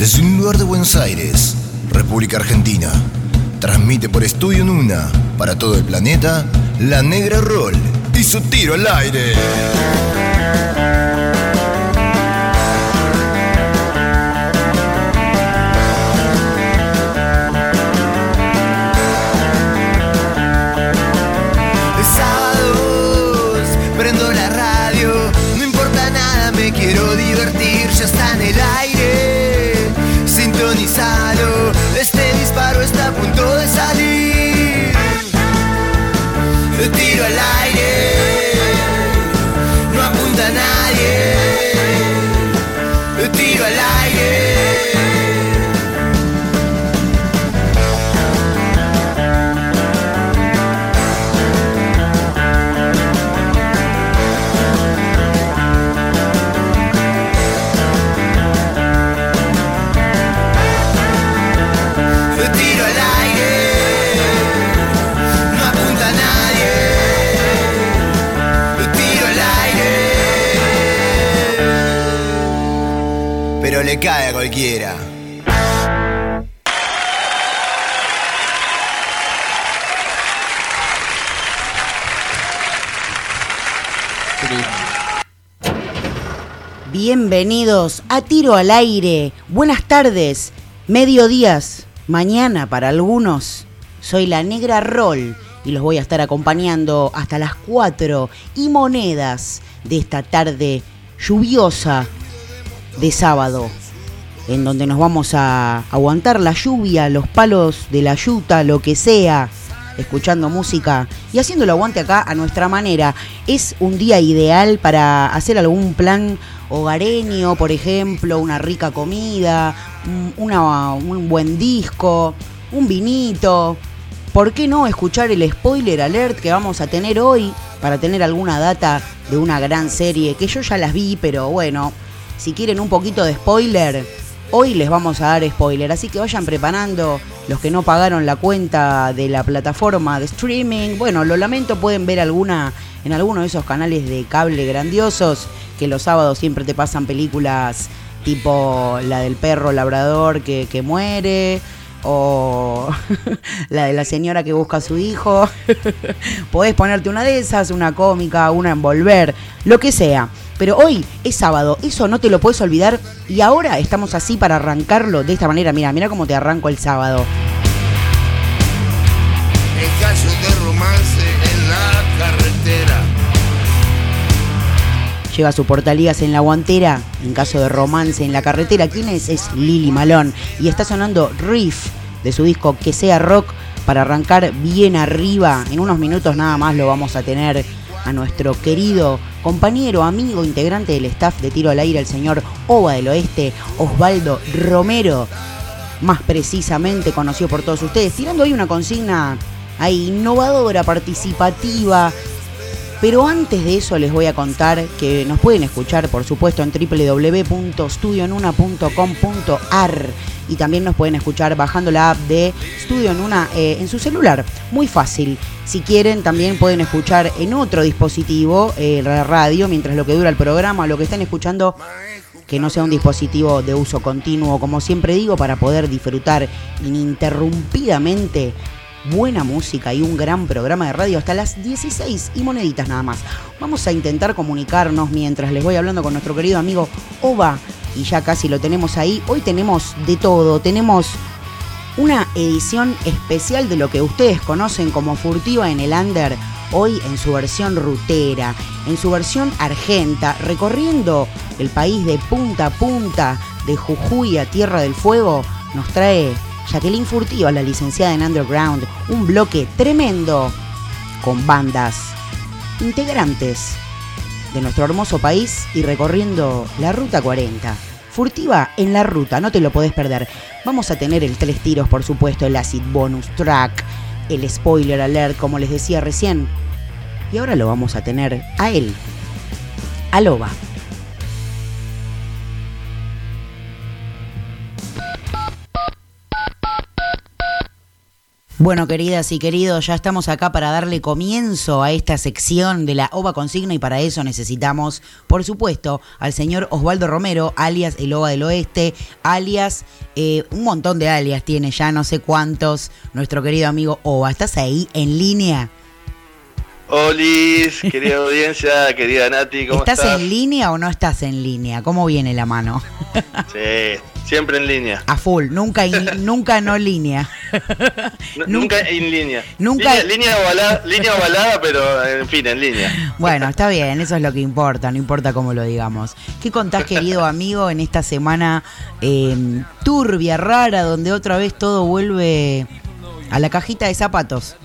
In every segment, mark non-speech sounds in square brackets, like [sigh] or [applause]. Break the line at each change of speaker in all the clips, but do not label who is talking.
Desde un lugar de Buenos Aires, República Argentina, transmite por Estudio Nuna para todo el planeta La Negra Roll y su tiro al aire.
Prendo la radio, no importa nada, me quiero divertir, ya está en el aire, este disparo está a punto de salir, tiro al aire, no apunta a nadie, tiro al aire. Cae a cualquiera.
Bienvenidos a Tiro al Aire. Buenas tardes, mediodías, mañana para algunos. Soy la Negra Roll y los voy a estar acompañando hasta las 4 y monedas de esta tarde lluviosa de sábado, en donde nos vamos a aguantar la lluvia, los palos de la yuta, lo que sea, escuchando música y haciéndolo aguante acá a nuestra manera. Es un día ideal para hacer algún plan hogareño, por ejemplo, una rica comida, un- una- un buen disco, un vinito. ¿Por qué no escuchar el spoiler alert que vamos a tener hoy para tener alguna data de una gran serie que yo ya las vi, pero bueno, si quieren un poquito de spoiler, hoy les vamos a dar spoiler, así que vayan preparando los que no pagaron la cuenta de la plataforma de streaming. Bueno, lo lamento, pueden ver alguna en alguno de esos canales de cable grandiosos que los sábados siempre te pasan películas tipo la del perro labrador que, muere o [laughs] la de la señora que busca a su hijo. [laughs] Podés ponerte una de esas, una cómica, una envolver, lo que sea. Pero hoy es sábado, eso no te lo puedes olvidar y ahora estamos así para arrancarlo de esta manera. Mira, mira cómo te arranco el sábado.
En caso de romance en la carretera.
Lleva su portalías en la guantera, en caso de romance en la carretera. ¿Quién es? Es Lili Malón. Y está sonando Riff de su disco Que sea rock para arrancar bien arriba. En unos minutos nada más lo vamos a tener a nuestro querido compañero, amigo, integrante del staff de Tiro al Aire, el señor Ova del Oeste, Osvaldo Romero, más precisamente conocido por todos ustedes, tirando hoy una consigna ahí innovadora, participativa, pero antes de eso les voy a contar que nos pueden escuchar, por supuesto, en www.studionuna.com.ar y también nos pueden escuchar bajando la app de Studio Nuna eh, en su celular. Muy fácil. Si quieren, también pueden escuchar en otro dispositivo eh, la radio mientras lo que dura el programa, lo que están escuchando que no sea un dispositivo de uso continuo, como siempre digo, para poder disfrutar ininterrumpidamente buena música y un gran programa de radio hasta las 16 y moneditas nada más. Vamos a intentar comunicarnos mientras les voy hablando con nuestro querido amigo Ova y ya casi lo tenemos ahí. Hoy tenemos de todo, tenemos una edición especial de lo que ustedes conocen como Furtiva en el Under, hoy en su versión rutera, en su versión argenta, recorriendo el país de punta a punta, de Jujuy a Tierra del Fuego, nos trae Jacqueline Furtiva, la licenciada en Underground, un bloque tremendo con bandas integrantes de nuestro hermoso país y recorriendo la Ruta 40. Furtiva en la ruta, no te lo podés perder. Vamos a tener el tres tiros, por supuesto, el acid bonus track, el spoiler alert, como les decía recién. Y ahora lo vamos a tener a él, a Loba. Bueno, queridas y queridos, ya estamos acá para darle comienzo a esta sección de la OVA Consigna y para eso necesitamos, por supuesto, al señor Osvaldo Romero, alias el OVA del Oeste, alias, eh, un montón de alias tiene ya, no sé cuántos, nuestro querido amigo OVA. ¿Estás ahí en línea?
Olis, querida [laughs] audiencia, querida Nati, ¿cómo
¿Estás
estás?
en línea o no estás en línea? ¿Cómo viene la mano?
Sí, siempre en línea.
A full, nunca, in- [laughs] nunca no línea.
Nunca, en línea.
Nunca-
Línea, línea, ovalada, línea ovalada, pero en fin, en línea.
Bueno, está bien, eso es lo que importa, no importa cómo lo digamos. ¿Qué contás, querido amigo, en esta semana eh, turbia, rara, donde otra vez todo vuelve a la cajita de zapatos?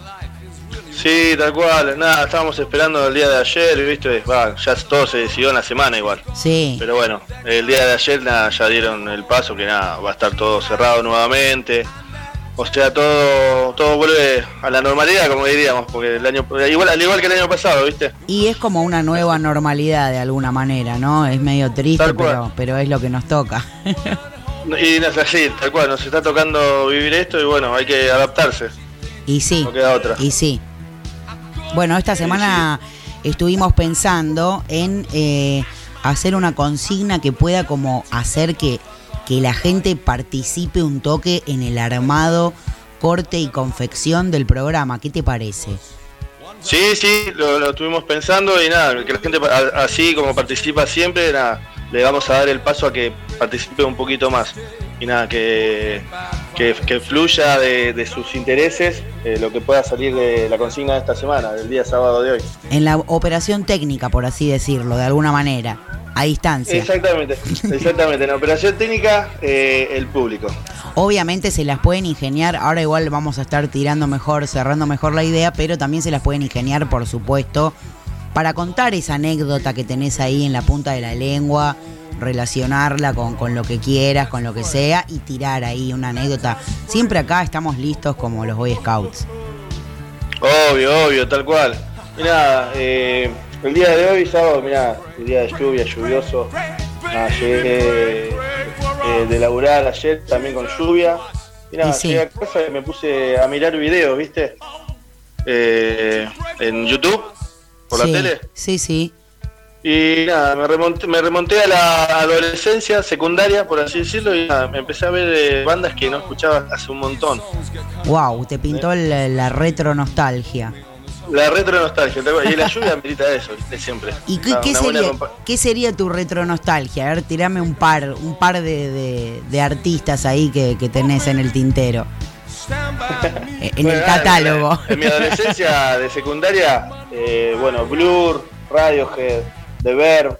Sí, tal cual. Nada, estábamos esperando el día de ayer, ¿viste? Va, ya todo se decidió en la semana igual.
Sí,
Pero bueno, el día de ayer nada, ya dieron el paso que nada, va a estar todo cerrado nuevamente. O sea, todo todo vuelve a la normalidad, como diríamos, porque el año igual al igual que el año pasado, ¿viste?
y es como una nueva normalidad de alguna manera, ¿no? Es medio triste, pero, pero es lo que nos toca. [laughs]
Y no es así, tal cual, nos está tocando vivir esto y bueno, hay que adaptarse,
y sí,
no queda otra.
y sí. Bueno, esta semana estuvimos pensando en eh, hacer una consigna que pueda como hacer que, que la gente participe un toque en el armado, corte y confección del programa. ¿Qué te parece?
Sí, sí, lo, lo estuvimos pensando y nada, que la gente así como participa siempre, nada, le vamos a dar el paso a que participe un poquito más. Y nada, que, que, que fluya de, de sus intereses eh, lo que pueda salir de la consigna de esta semana, del día sábado de hoy.
En la operación técnica, por así decirlo, de alguna manera, a distancia.
Exactamente, [laughs] exactamente. En la operación técnica, eh, el público.
Obviamente se las pueden ingeniar, ahora igual vamos a estar tirando mejor, cerrando mejor la idea, pero también se las pueden ingeniar, por supuesto, para contar esa anécdota que tenés ahí en la punta de la lengua, relacionarla con, con lo que quieras, con lo que sea, y tirar ahí una anécdota. Siempre acá estamos listos como los Boy Scouts.
Obvio, obvio, tal cual. Mirá, eh, el día de hoy, sábado, mirá, el día de lluvia, lluvioso. Nada, llegué eh, de laburar ayer también con lluvia. Mirá,
sí.
llegué a casa y me puse a mirar videos, ¿viste? Eh, en YouTube, por
sí,
la tele.
Sí, sí.
Y nada, me remonté, me remonté a la adolescencia, secundaria, por así decirlo, y nada, me empecé a ver eh, bandas que no escuchaba hace un montón.
Wow, te pintó la, la retro nostalgia.
La retro nostalgia, y la lluvia merita eso, ¿viste? Siempre.
¿Y qué, sería, qué sería tu retro nostalgia? A ver, tirame un par, un par de, de- de artistas ahí que, que tenés en el tintero. [laughs] En
Bueno,
el catálogo.
En, mi adolescencia de secundaria, eh, bueno, Blur, Radiohead, The Verb.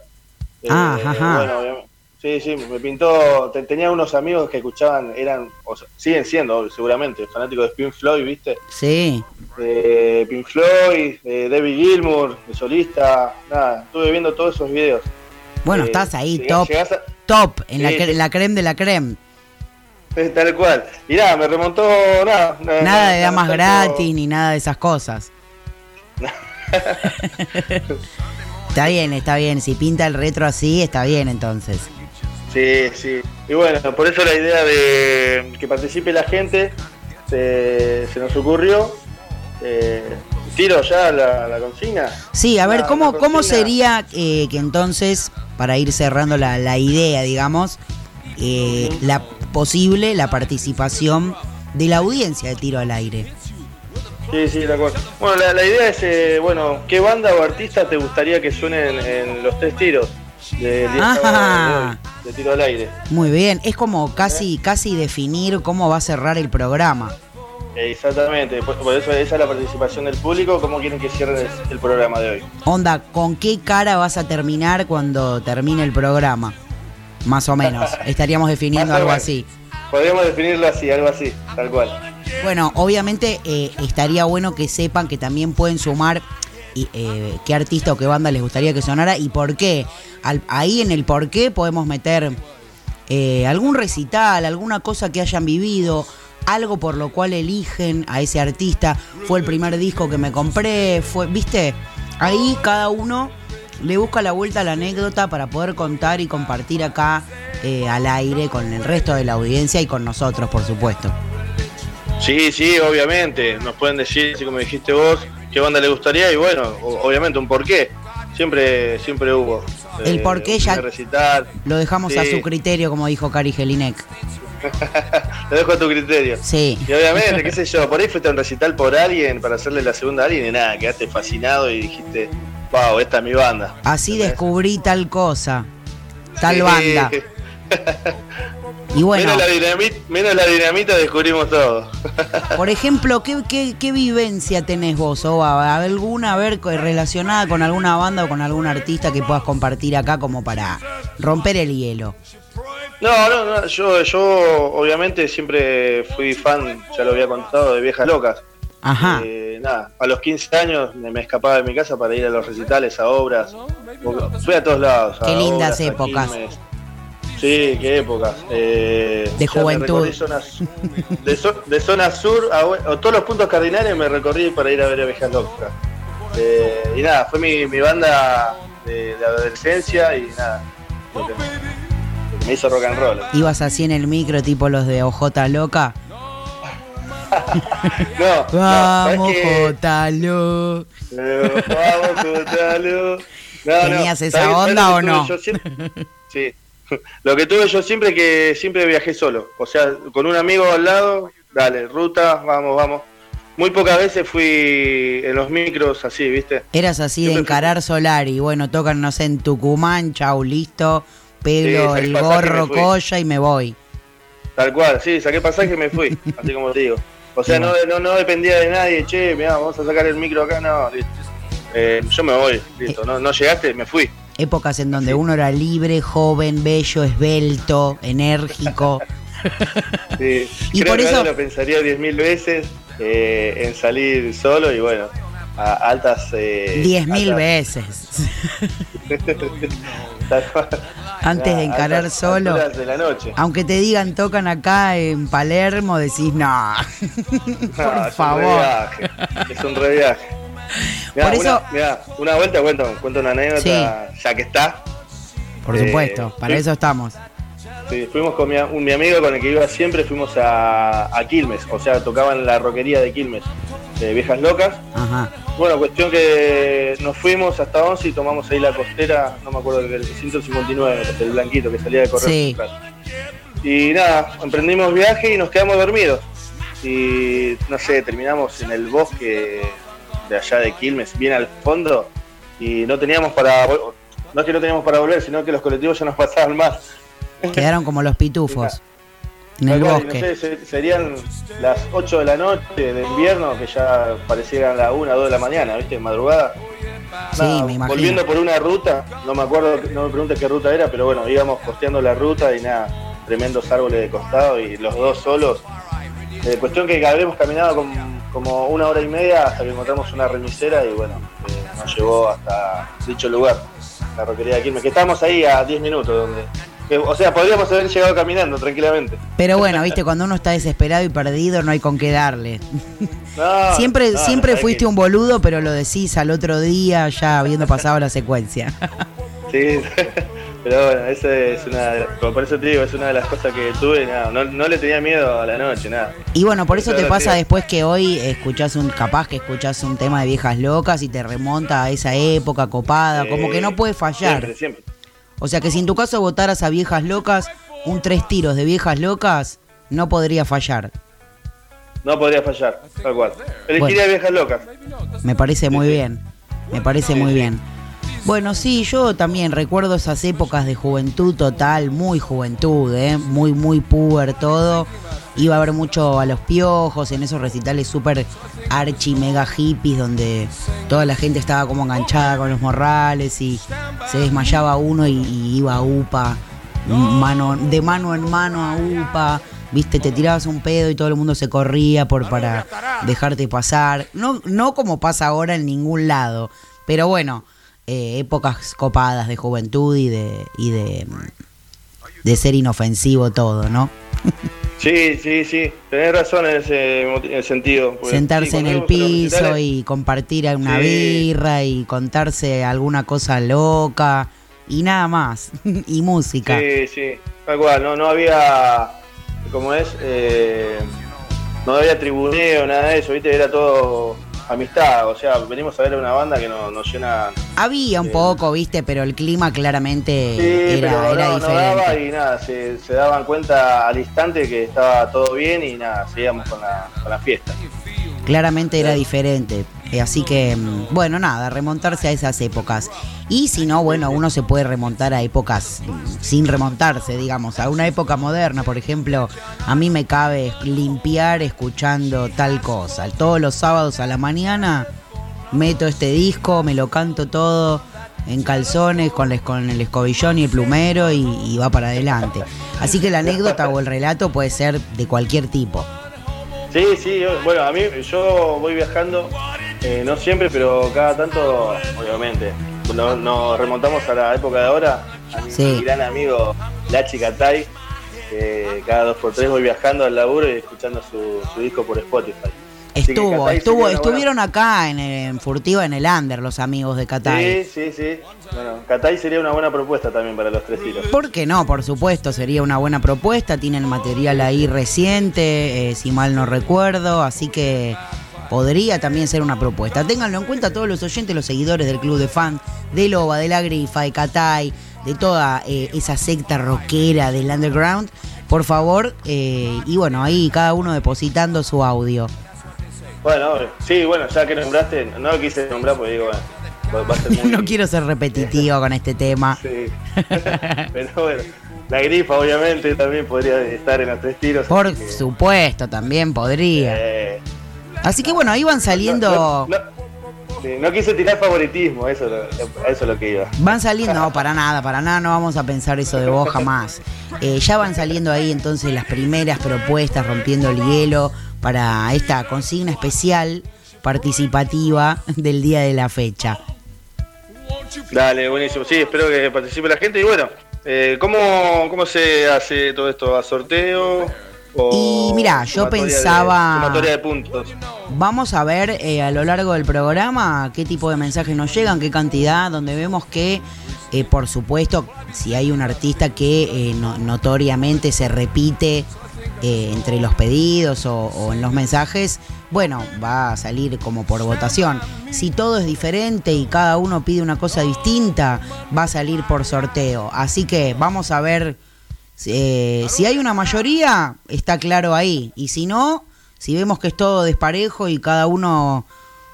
eh,
Ah, ajá.
Bueno, obviamente- sí, sí, me pintó. te- tenía unos amigos que escuchaban, eran, o sea, siguen siendo seguramente, fanáticos de Pink Floyd, ¿viste?
Sí.
Pink Floyd, de David Gilmour, de solista. Nada, estuve viendo todos esos videos.
Bueno,
Eh,
estás ahí,
llegás-
top,
llegás a-
top, en la,
Sí, sí.
la creme de la creme. [laughs]
Tal cual. Y nada, me remontó nada.
Nada de damas gratis ni nada de esas cosas. [laughs] está bien, está bien. Si pinta el retro así, está bien entonces.
Sí, sí. Y bueno, por eso la idea de que participe la gente se, se nos ocurrió. Eh, tiro ya la, la consigna.
Sí, a ver,
La-
¿cómo,
la
cómo
consigna.
sería eh, que entonces, para ir cerrando la, la idea, digamos, eh, la posible, la participación de la audiencia de tiro al aire?
Sí, sí, de acuerdo. Bueno, la, la idea es, eh, bueno, ¿qué banda o artista te gustaría que suenen en los tres tiros sábado de tiro al aire?
Muy bien, es como casi, casi definir cómo va a cerrar el programa.
Exactamente, por, por eso esa es la participación del público, cómo quieren que cierre el, el programa de hoy.
Onda, ¿con qué cara vas a terminar cuando termine el programa? Más o [laughs] menos, estaríamos definiendo algo
menos.
así.
Podríamos definirlo así, algo así, tal cual.
Bueno, obviamente eh, estaría bueno que sepan que también pueden sumar y, eh, qué artista o qué banda les gustaría que sonara y por qué. Al- ahí en el por qué podemos meter eh, algún recital, alguna cosa que hayan vivido, algo por lo cual eligen a ese artista. Fue el primer disco que me compré, fue, ¿viste? Ahí cada uno le busca la vuelta a la anécdota para poder contar y compartir acá eh, al aire con el resto de la audiencia y con nosotros, por supuesto.
Sí, sí, obviamente. Nos pueden decir, así como dijiste vos, qué banda le gustaría y bueno, obviamente un porqué. Siempre, siempre hubo.
El eh, porqué ya lo dejamos a su criterio, como dijo Cari Gelinek. [laughs]
lo dejo a tu criterio.
Sí.
Y obviamente, qué sé yo, por ahí fuiste a un recital por alguien para hacerle la segunda a alguien y nada, quedaste fascinado y dijiste, esta es mi banda.
Así descubrí tal cosa, tal banda. [laughs]
Y bueno, menos, la dinamita, descubrimos todo. [laughs]
Por ejemplo, ¿qué, qué, vivencia tenés vos, Oba? ¿Alguna ver relacionada con alguna banda o con algún artista que puedas compartir acá como para romper el hielo?
No, no, no yo, yo obviamente siempre fui fan, ya lo había contado, de Viejas Locas.
Ajá.
Eh, nada, a los 15 años me, escapaba de mi casa para ir a los recitales, a obras. Fui a todos lados.
Qué lindas épocas.
Sí, qué épocas.
Eh, de juventud.
de, zona sur a, todos los puntos cardinales me recorrí para ir a ver Abejas Locas. Eh, y nada, fue mi, banda de, adolescencia y nada. Me hizo rock and roll.
¿Ibas así en el micro tipo los de OJ Loca? [laughs]
no,
vamos, Jotalo.
vamos, Jotalo.
¿Tenías esa onda o no?
sí, Lo que tuve yo siempre que siempre viajé solo, o sea, con un amigo al lado, dale, ruta, vamos, vamos. Muy pocas veces fui en los micros así, ¿viste?
Eras así de encarar solar y bueno, tocan, no sé, en Tucumán, chau, listo, pelo, el gorro, colla y me voy.
Tal cual, sí, saqué pasaje y me fui, [laughs] así como te digo. O sea, no, no, no, dependía de nadie, che, mira, vamos a sacar el micro acá, no, listo. Eh, yo me voy, listo, no, no llegaste, me fui.
Épocas en donde uno era libre, joven, bello, esbelto, enérgico.
Sí, y por eso lo pensaría diez mil veces eh, en salir solo y bueno, a altas...
Eh, diez mil veces. [laughs] Antes de encarar solo,
de la noche.
aunque te digan tocan acá en Palermo, decís no, [laughs] por favor.
es un reviaje. Por una, eso... una vuelta cuento, cuento una anécdota, ya que está.
Por supuesto, eh, para eso estamos.
Sí, fuimos con mi, un, mi, amigo con el que iba siempre, fuimos a, a Quilmes, o sea, tocaban la roquería de Quilmes, de Viejas Locas.
Ajá.
Bueno, cuestión que nos fuimos hasta 11 y tomamos ahí la costera, no me acuerdo, el 159, el blanquito que salía de correr.
Sí.
Y nada, emprendimos viaje y nos quedamos dormidos. Y no sé, terminamos en el bosque de allá de Quilmes, bien al fondo, y no teníamos para, no es que no teníamos para volver, sino que los colectivos ya nos [laughs] pasaban más. [laughs]
Quedaron como los pitufos. En el bosque.
serían las 8 de la noche de invierno, que ya parecieran las 1 o 2 de la mañana, ¿viste? Madrugada.
Sí, me imagino.
Volviendo por una ruta, no me acuerdo, no me preguntes qué ruta era, pero bueno, íbamos costeando la ruta y nada, tremendos árboles de costado y los dos solos. Eh, cuestión que habremos caminado con como una hora y media hasta que encontramos una remisera y bueno, eh, nos llevó hasta dicho lugar, la roquería de Quilmes, que estamos ahí a 10 minutos donde... o sea, podríamos haber llegado caminando tranquilamente.
Pero bueno, viste, cuando uno está desesperado y perdido no hay con qué darle. [laughs] siempre siempre fuiste un boludo, pero lo decís al otro día ya habiendo pasado la secuencia. [laughs]
sí, [laughs] pero bueno, esa es una, por eso te digo, es una de las cosas que tuve, no, no, le tenía miedo a la noche, nada.
Y bueno, por eso te pasa después que hoy escuchás un, capaz que escuchás un tema de viejas locas y te remonta a esa época copada, como que no puede fallar.
Siempre, siempre.
O sea que si en tu caso votaras a viejas locas, un tres tiros de viejas locas no podría fallar.
No podría fallar, tal cual. Elegiría viejas locas.
Me parece muy bien. Me parece muy bien. Bueno, sí, yo también recuerdo esas épocas de juventud total, muy juventud, ¿eh? muy, muy puber todo. Iba a ver mucho a los piojos en esos recitales súper archi, mega hippies, donde toda la gente estaba como enganchada con los morrales y se desmayaba uno y, iba a UPA, mano, de mano en mano a UPA. Viste, te tirabas un pedo y todo el mundo se corría por para dejarte pasar. No, no como pasa ahora en ningún lado. Pero bueno, eh, épocas copadas de juventud y de, y de, de ser inofensivo todo, ¿no? [laughs]
Sí, sí, sí, tenés razón en ese sentido.
Sentarse en el piso y compartir una birra y contarse alguna cosa loca y nada más, [laughs] y música.
Sí, sí, tal cual, no, no había, como es, eh, no había tribuneo, nada de eso, ¿viste? Era todo amistad, o sea, venimos a ver una banda que nos, llena.
Había un
eh,
poco, viste, pero el clima claramente
Sí,
era,
pero
era
no, no
diferente.
daba y nada, se, se daban cuenta al instante que estaba todo bien y nada, seguíamos con la, con la fiesta.
Claramente era diferente. Eh, Así que, mm, bueno, nada, remontarse a esas épocas. Y si no, bueno, uno se puede remontar a épocas mm, sin remontarse, digamos. A una época moderna, por ejemplo, a mí me cabe limpiar escuchando tal cosa. Todos los sábados a la mañana meto este disco, me lo canto todo en calzones con, el- con el escobillón y el plumero y, va para adelante. Así que la anécdota o el relato puede ser de cualquier tipo.
Sí, sí, bueno, a mí yo voy viajando, eh, no siempre, pero cada tanto, obviamente. Nos, nos remontamos a la época de ahora, a mi
Sí.
gran amigo Lachi Catay, que cada dos por tres voy viajando al laburo y escuchando su, su disco por Spotify.
Estuvo, estuvo, estuvieron acá en, en Furtiva en el Under los amigos de Catay.
Sí, sí, sí. Bueno, Catay sería una buena propuesta también para los tres tiros.
¿Por qué no? Por supuesto, sería una buena propuesta. Tienen material ahí reciente, eh, si mal no recuerdo, así que podría también ser una propuesta. Ténganlo en cuenta todos los oyentes, los seguidores del club de fans, de Loba, de La Grifa, de Catay, de toda eh, esa secta rockera del underground. Por favor, eh, y bueno, ahí cada uno depositando su audio.
Bueno, sí, bueno, ya que nombraste, no lo quise nombrar porque digo, bueno, va a ser [laughs] muy...
No quiero ser repetitivo con este tema.
Sí. [laughs] Pero bueno, la grifa obviamente también podría estar en los tres tiros.
Por
que,
supuesto, también podría.
eh,
Así que bueno, ahí van saliendo.
No, no- sí, no quise tirar favoritismo, eso, eso es lo que iba.
Van saliendo, [laughs] no, para nada, para nada, no vamos a pensar eso de vos jamás. Eh, ya van saliendo ahí entonces las primeras propuestas rompiendo el hielo para esta consigna especial participativa del día de la fecha.
Dale, buenísimo. Sí, espero que participe la gente. Y bueno, eh, ¿cómo, ¿cómo se hace todo esto? ¿A sorteo? O
Y mirá, yo
de-
pensaba-
sumatoria de puntos.
Vamos a ver eh, a lo largo del programa qué tipo de mensajes nos llegan, qué cantidad, donde vemos que, eh, por supuesto, si hay un artista que eh, no- notoriamente se repite entre los pedidos o, o en los mensajes, bueno, va a salir como por votación. Si todo es diferente y cada uno pide una cosa distinta, va a salir por sorteo. Así que vamos a ver eh, si hay una mayoría, está claro ahí. Y si no, si vemos que es todo desparejo y cada uno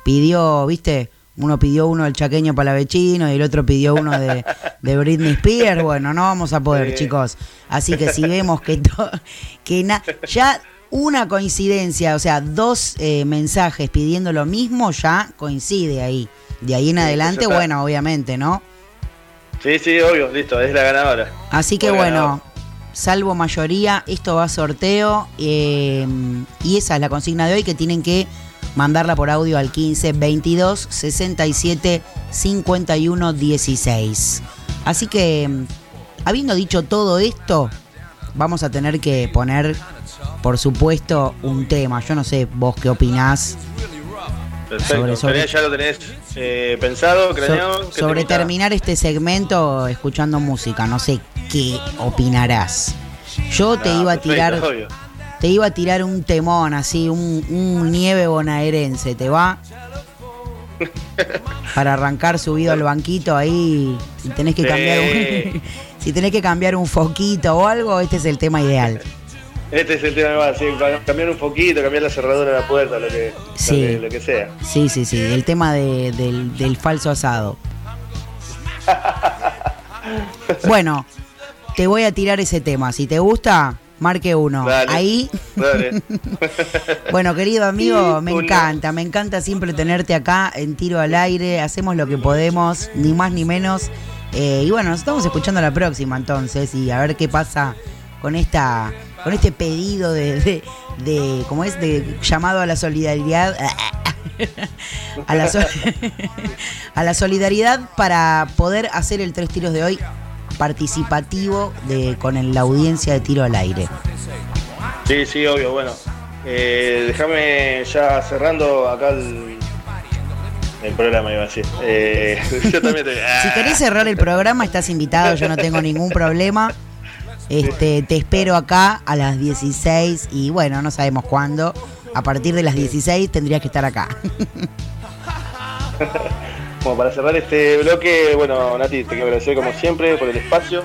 pidió, viste, uno pidió uno del chaqueño palavecino y el otro pidió uno de, de Britney Spears, bueno, no vamos a poder, chicos. Así que si vemos que, to- que na- ya una coincidencia, o sea, dos eh, mensajes pidiendo lo mismo, ya coincide ahí. De ahí en
Sí,
adelante, bueno, obviamente, ¿no?
Sí, sí, obvio, listo, es la ganadora.
Así que
Fue
bueno,
ganador.
Salvo mayoría, esto va a sorteo eh, y esa es la consigna de hoy que tienen que mandarla por audio al 15 22 67 51 16. Así que, habiendo dicho todo esto, vamos a tener que poner, por supuesto, un tema. Yo no sé vos qué opinás
Perfecto.
Sobre- sobre-
¿Tenés- ¿Ya lo tenés eh, pensado, craneado? ¿Qué
sobre terminar este segmento escuchando música. No sé qué opinarás. Yo te
Ah,
iba a tirar, te iba a tirar un temón así, un, un nieve bonaerense, ¿te va? [laughs] Para arrancar subido al banquito ahí, si tenés que
Sí.
cambiar un, [laughs] si tenés que cambiar un foquito o algo, este es el tema ideal. [laughs]
Este es el tema más, sí, cambiar un poquito, cambiar la cerradura de la puerta, lo que, lo
Sí.
que, lo que sea.
Sí, sí, sí, el tema de- del, del falso asado. Bueno, te voy a tirar ese tema. Si te gusta, marque uno.
Dale.
Ahí.
Dale. [laughs]
Bueno, querido amigo,
Sí,
me encanta, me encanta siempre tenerte acá en tiro al aire. Hacemos lo que podemos, ni más ni menos. Eh, y bueno, nos estamos escuchando la próxima entonces y a ver qué pasa con esta, con este pedido de, de, de ¿cómo es? De llamado a la solidaridad. [laughs] a, la so- [laughs] a la solidaridad para poder hacer el tres tiros de hoy participativo de, con el- la audiencia de tiro al aire.
Sí, sí, obvio, bueno. Eh, déjame ya cerrando acá el, el programa, iba a decir. Eh, [laughs] yo también te...
Si querés cerrar el programa, estás invitado, yo no tengo ningún problema. Este, te espero acá a las 16 y bueno, no sabemos cuándo, a partir de las 16 tendrías que estar acá. [laughs]
Como para cerrar este bloque, bueno, Nati, te quiero agradecer como siempre por el espacio.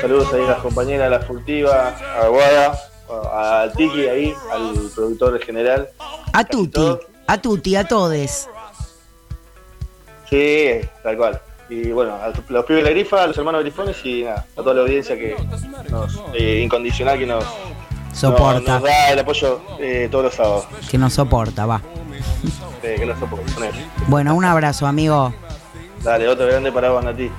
saludos ahí a las compañeras, a la furtiva, a Guada, a Tiki ahí, al productor general.
A Tuti, a Tuti, a todes.
Sí, tal cual. Y bueno, a los pibes de la grifa, a los hermanos grifones y nada, a toda la audiencia que nos, eh, incondicional que nos
soporta.
Nos, da el apoyo eh, todos los sábados.
Que nos soporta, va.
Sí, que.
Bueno, un abrazo, amigo.
Dale, otro grande para vos, Nati.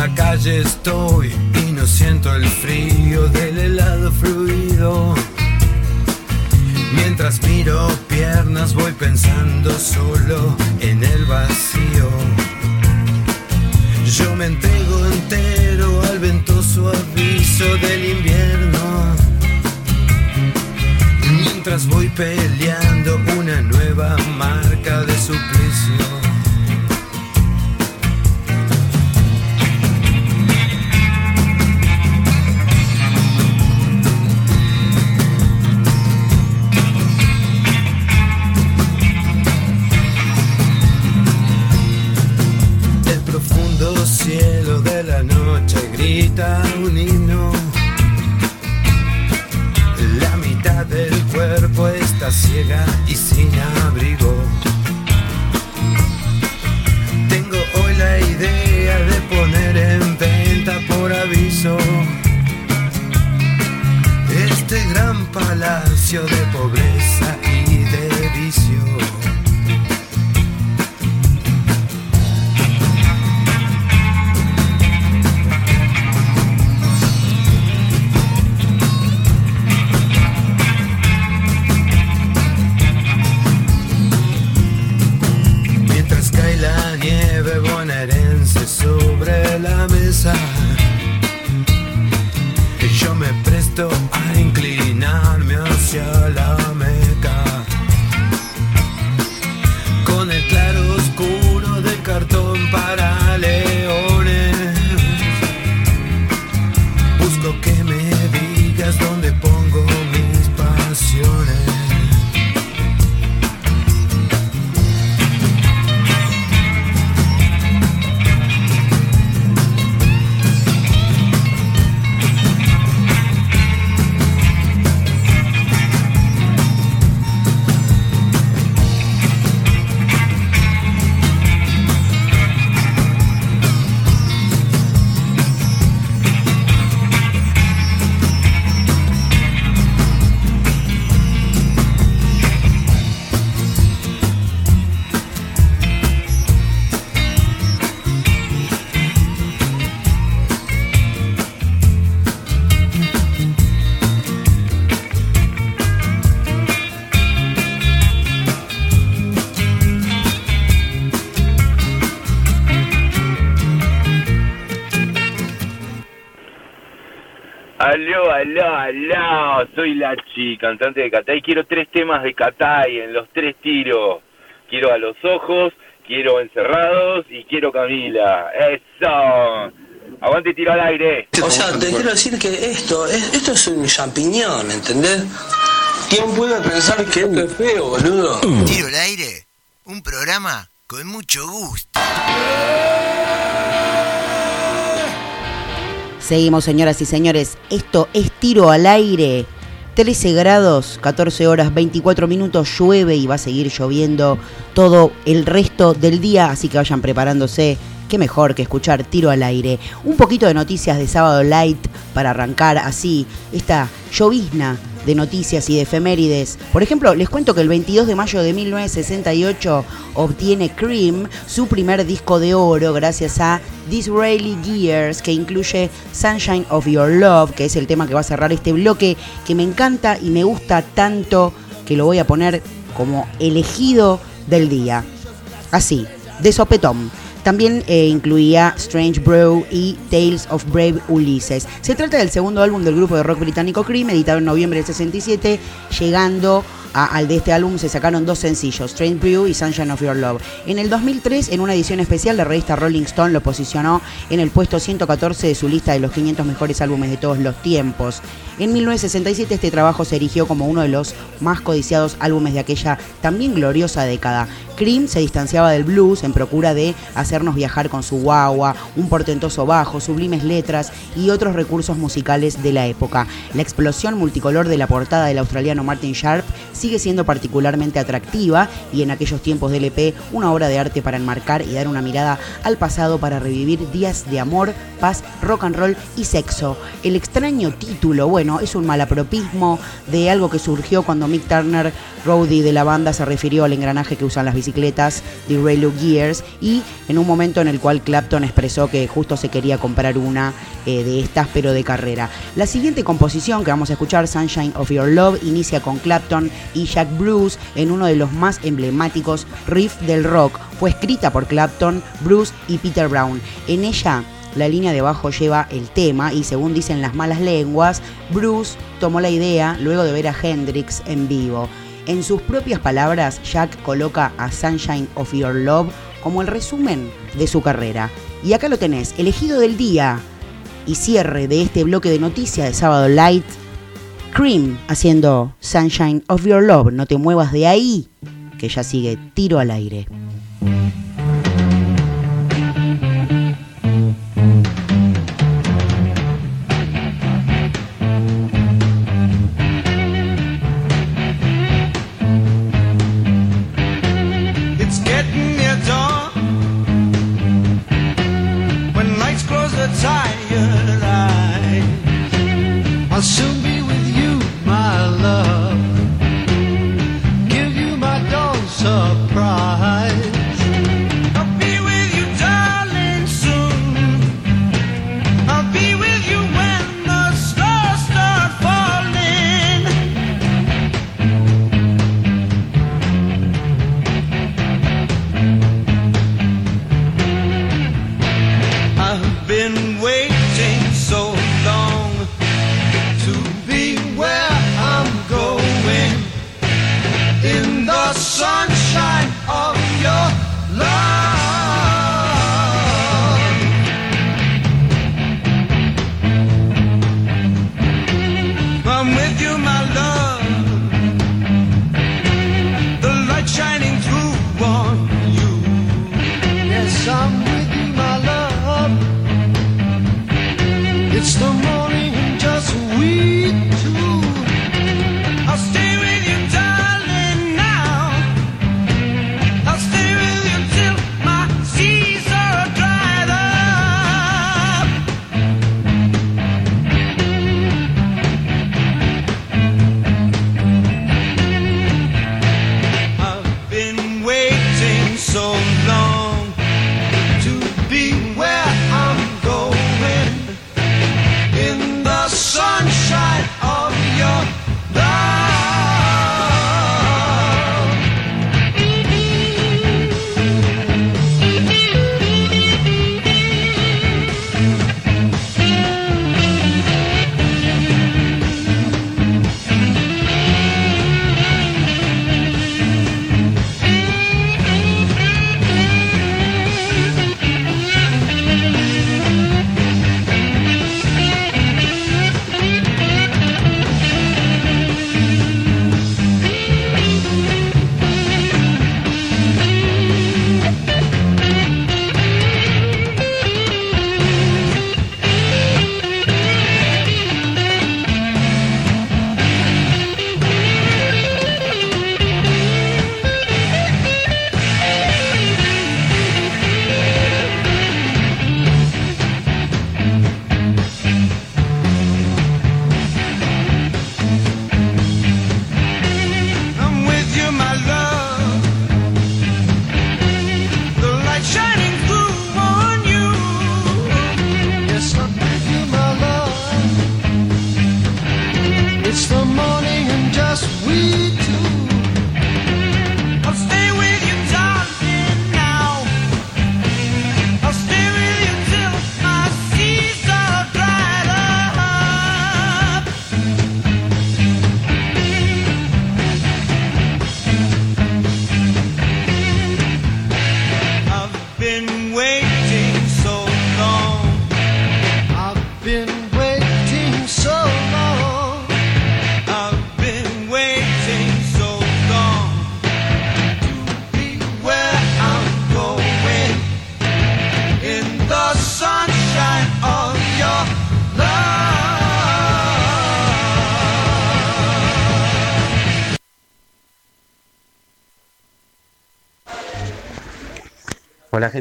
la calle estoy y no siento el frío del helado fluido. Mientras miro piernas voy pensando solo en el vacío. Yo me entrego entero al ventoso aviso del invierno. Mientras voy peleando una nueva marca de suplicio. Un himno. La mitad del cuerpo está ciega y sin abrigo. Tengo hoy la idea de poner en venta por aviso este gran palacio de pobreza y de vicio. Yo me presto a inclinarme hacia
soy Lachi, cantante de Catay. Quiero tres temas de Catay en los tres tiros. Quiero a los ojos, quiero encerrados y quiero Camila. Eso. Aguante tiro al aire.
O sea, te quiero decir que esto, es, esto es un champiñón, ¿entendés? ¿Quién puede pensar que esto es feo, boludo?
Tiro al aire, un programa con mucho gusto.
Seguimos, señoras y señores. Esto es tiro al aire. 13 grados, 14 horas, 24 minutos, llueve y va a seguir lloviendo todo el resto del día, así que vayan preparándose. Qué mejor que escuchar tiro al aire. Un poquito de noticias de sábado light para arrancar así esta llovizna de noticias y de efemérides. Por ejemplo, les cuento que el 22 de mayo de 1968 obtiene Cream su primer disco de oro gracias a Disraeli Gears, que incluye Sunshine of Your Love, que es el tema que va a cerrar este bloque, que me encanta y me gusta tanto que lo voy a poner como elegido del día. Así, de sopetón. También eh, incluía Strange Brew y Tales of Brave Ulysses. Se trata del segundo álbum del grupo de rock británico Cream, editado en noviembre del 67, llegando al de este álbum se sacaron dos sencillos, Strange Brew y Sunshine of Your Love. En el 2003, en una edición especial, la revista Rolling Stone lo posicionó en el puesto 114 de su lista de los 500 mejores álbumes de todos los tiempos. En 1967 este trabajo se erigió como uno de los más codiciados álbumes de aquella también gloriosa década. Cream se distanciaba del blues en procura de hacernos viajar con su guagua, un portentoso bajo, sublimes letras y otros recursos musicales de la época. La explosión multicolor de la portada del australiano Martin Sharp sigue siendo particularmente atractiva y en aquellos tiempos del EP una obra de arte para enmarcar y dar una mirada al pasado para revivir días de amor, paz, rock and roll y sexo. El extraño título, bueno, es un malapropismo de algo que surgió cuando Mick Turner, roadie de la banda, se refirió al engranaje que usan las bicicletas de Raylu Gears y en un momento en el cual Clapton expresó que justo se quería comprar una eh, de estas pero de carrera. La siguiente composición que vamos a escuchar, Sunshine of Your Love, inicia con Clapton y Jack Bruce en uno de los más emblemáticos riffs del rock. Fue escrita por Clapton, Bruce y Peter Brown. En ella la línea de bajo lleva el tema y según dicen las malas lenguas, Bruce tomó la idea luego de ver a Hendrix en vivo. En sus propias palabras, Jack coloca a Sunshine of Your Love como el resumen de su carrera. Y acá lo tenés, elegido del día y cierre de este bloque de noticias de Sábado Light, Cream haciendo Sunshine of Your Love. No te muevas de ahí, que ya sigue tiro al aire.
been waiting.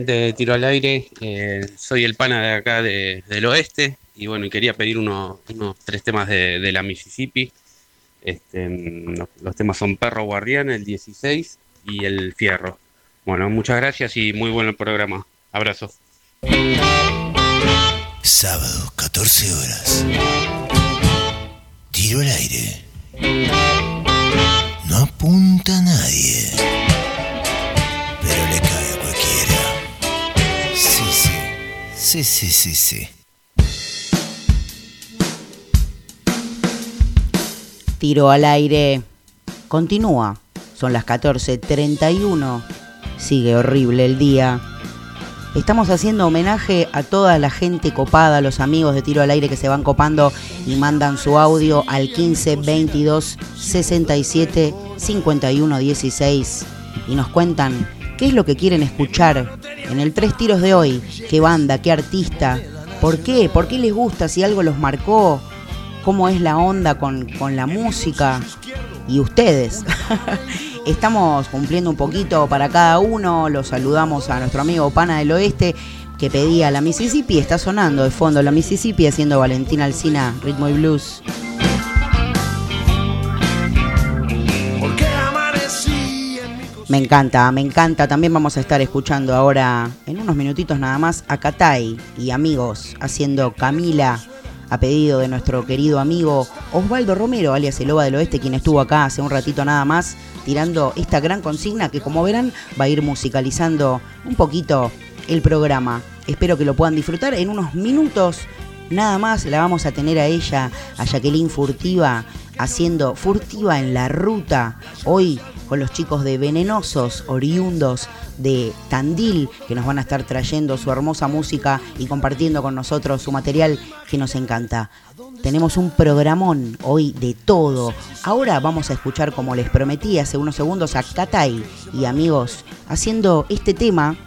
De Tiro al Aire. Eh, soy el pana de acá del oeste y bueno, quería pedir unos, tres temas de, la Mississippi. Este, los, temas son Perro Guardián, el 16 y el Fierro. Bueno, muchas gracias y muy bueno el programa. Abrazo.
Sábado, 14 horas. Tiro al aire. No apunta nadie. Sí, sí, sí, sí.
Tiro al aire. Continúa. Son las 14.31. Sigue horrible el día. Estamos haciendo homenaje a toda la gente copada, los amigos de Tiro al Aire que se van copando y mandan su audio al 15 22 67 51 16 y nos cuentan qué es lo que quieren escuchar en el Tres Tiros de hoy, qué banda, qué artista, por qué, por qué les gusta, si algo los marcó, cómo es la onda con, con la música y ustedes. [laughs] Estamos cumpliendo un poquito para cada uno. Los saludamos a nuestro amigo Pana del Oeste que pedía la Mississippi. Está sonando de fondo la Mississippi haciendo Valentina Alcina, ritmo y blues. Me encanta, me encanta. También vamos a estar escuchando ahora, en unos minutitos nada más, a Katay y amigos haciendo Camila a pedido de nuestro querido amigo Osvaldo Romero, alias El Oba del Oeste, quien estuvo acá hace un ratito nada más, tirando esta gran consigna que como verán va a ir musicalizando un poquito el programa. Espero que lo puedan disfrutar en unos minutos. Nada más la vamos a tener a ella, a Jacqueline Furtiva, haciendo Furtiva en la ruta. Hoy con los chicos de Venenosos, oriundos de Tandil, que nos van a estar trayendo su hermosa música y compartiendo con nosotros su material que nos encanta. Tenemos un programón hoy de todo. Ahora vamos a escuchar, como les prometí hace unos segundos, a Katay y amigos haciendo este tema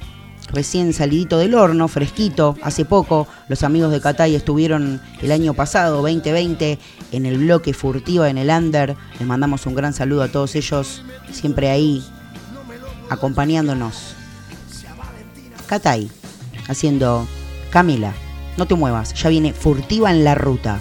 recién salidito del horno, fresquito, hace poco. Los amigos de Catay estuvieron el año pasado, 2020, en el bloque furtiva en el Under. Les mandamos un gran saludo a todos ellos, siempre ahí, acompañándonos. Catay, haciendo Camila, no te muevas, ya viene furtiva en la ruta.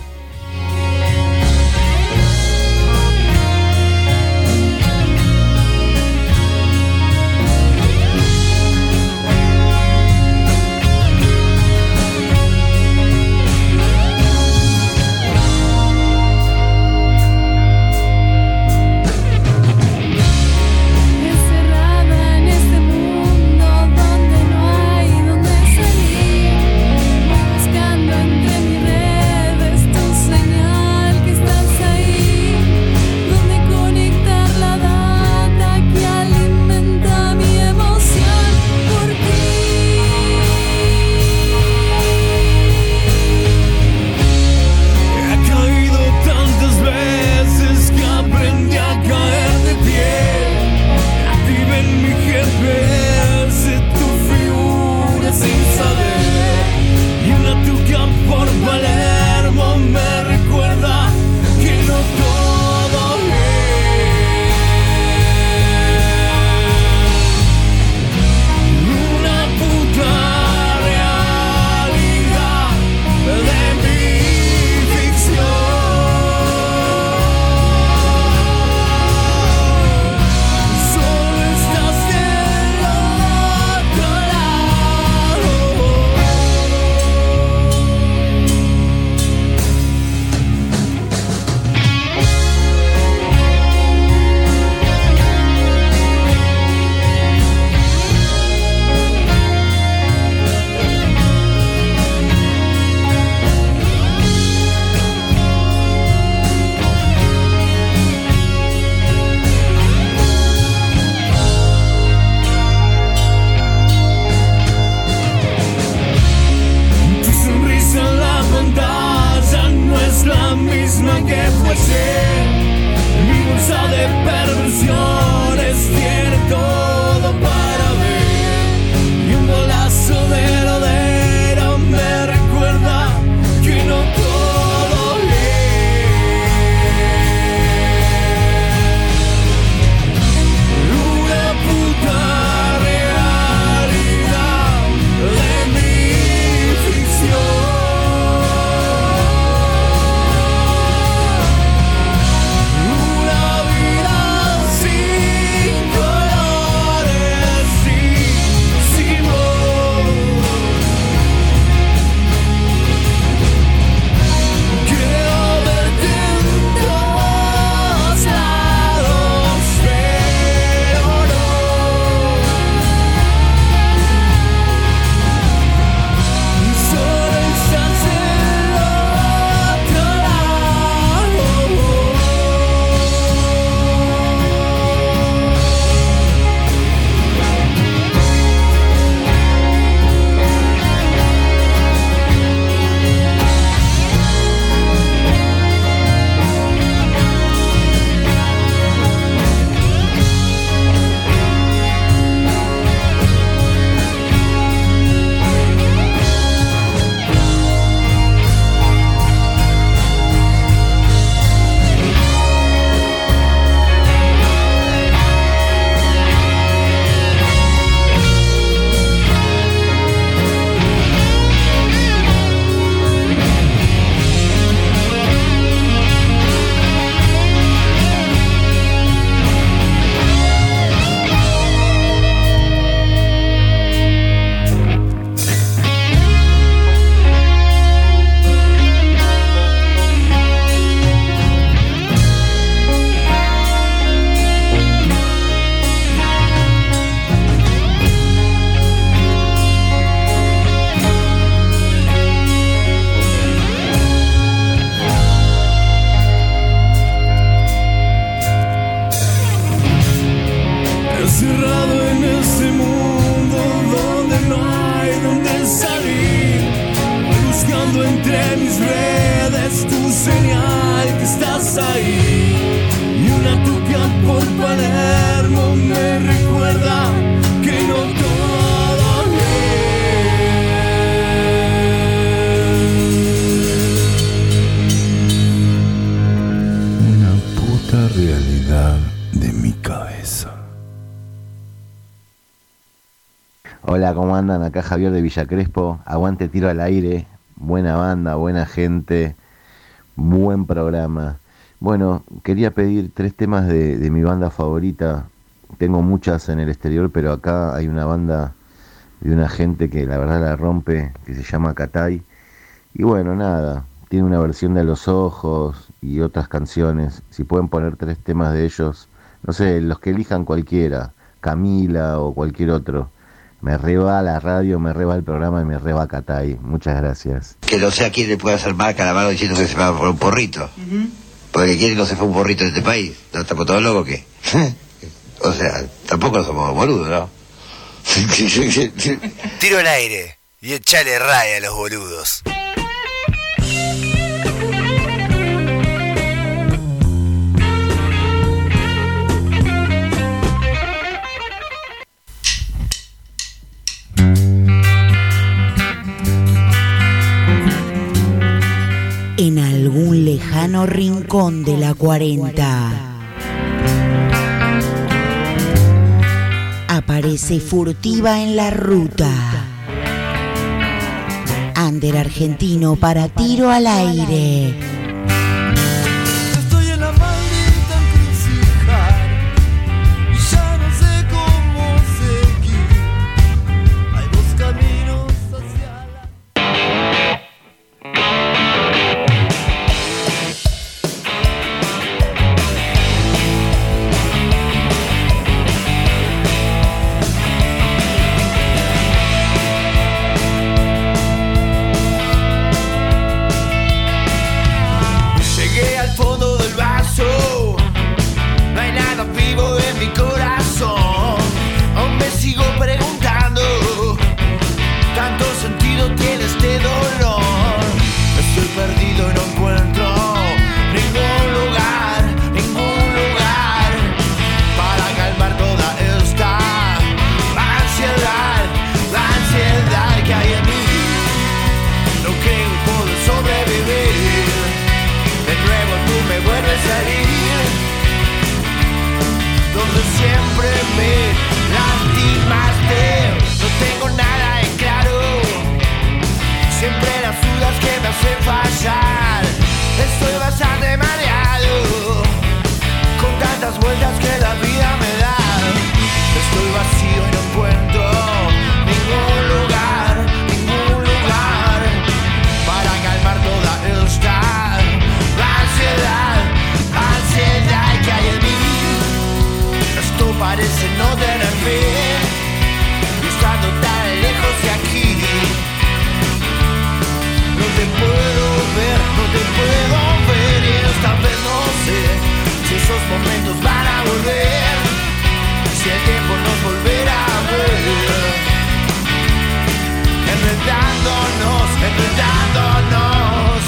Acá Javier de Villa Crespo. Aguante tiro al aire. Buena banda, buena gente. Buen programa. Bueno, quería pedir tres temas de, de mi banda favorita. Tengo muchas en el exterior, pero acá hay una banda de una gente que la verdad la rompe, que se llama Katay. Y bueno, nada, tiene una versión de los Ojos y otras canciones. Si pueden poner tres temas de ellos, no sé, los que elijan cualquiera, Camila o cualquier otro. Me reba la radio, me reba el programa y me reba Katay. Muchas gracias.
Que no sé a quién le puede hacer marca a la mano diciendo que se va por un porrito. Porque quién no se fue un porrito de este país. ¿No estamos todos locos o qué? [laughs] o sea, tampoco somos boludos, ¿no? [laughs] [laughs]
Tiro al aire y echale raya a los boludos.
Algún lejano rincón de la 40. Aparece furtiva en la ruta. Ander argentino para tiro al aire.
Parece no fin, y estando tan lejos de aquí. No te puedo ver, no te puedo ver, y esta vez no sé si esos momentos van a volver, si el tiempo nos volverá a ver. Enredándonos, enredándonos.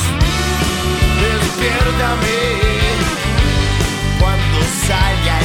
Despiértame cuando salga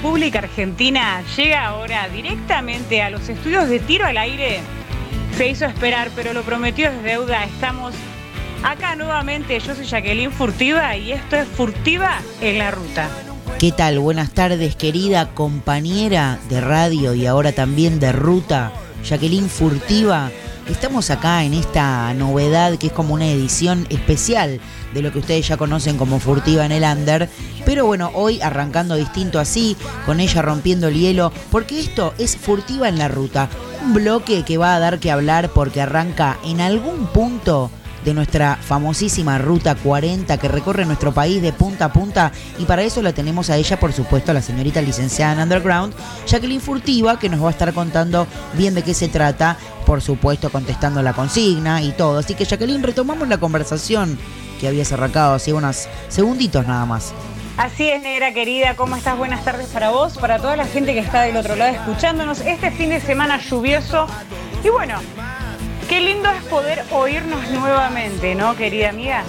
República Argentina llega ahora directamente a los estudios de tiro al aire. Se hizo esperar, pero lo prometió es deuda. Estamos acá nuevamente. Yo soy Jacqueline Furtiva y esto es Furtiva en la Ruta.
¿Qué tal? Buenas tardes, querida compañera de radio y ahora también de ruta, Jacqueline Furtiva. Estamos acá en esta novedad que es como una edición especial de lo que ustedes ya conocen como Furtiva en el Under. Pero bueno, hoy arrancando distinto así, con ella rompiendo el hielo, porque esto es Furtiva en la Ruta. Un bloque que va a dar que hablar porque arranca en algún punto de nuestra famosísima Ruta 40 que recorre nuestro país de punta a punta y para eso la tenemos a ella, por supuesto, a la señorita licenciada en Underground, Jacqueline Furtiva, que nos va a estar contando bien de qué se trata, por supuesto contestando la consigna y todo. Así que Jacqueline, retomamos la conversación que habías arrancado hace unos segunditos nada más.
Así es, negra querida, ¿cómo estás? Buenas tardes para vos, para toda la gente que está del otro lado escuchándonos este fin de semana lluvioso. Y bueno, Qué lindo es poder oírnos nuevamente, ¿no, querida amiga?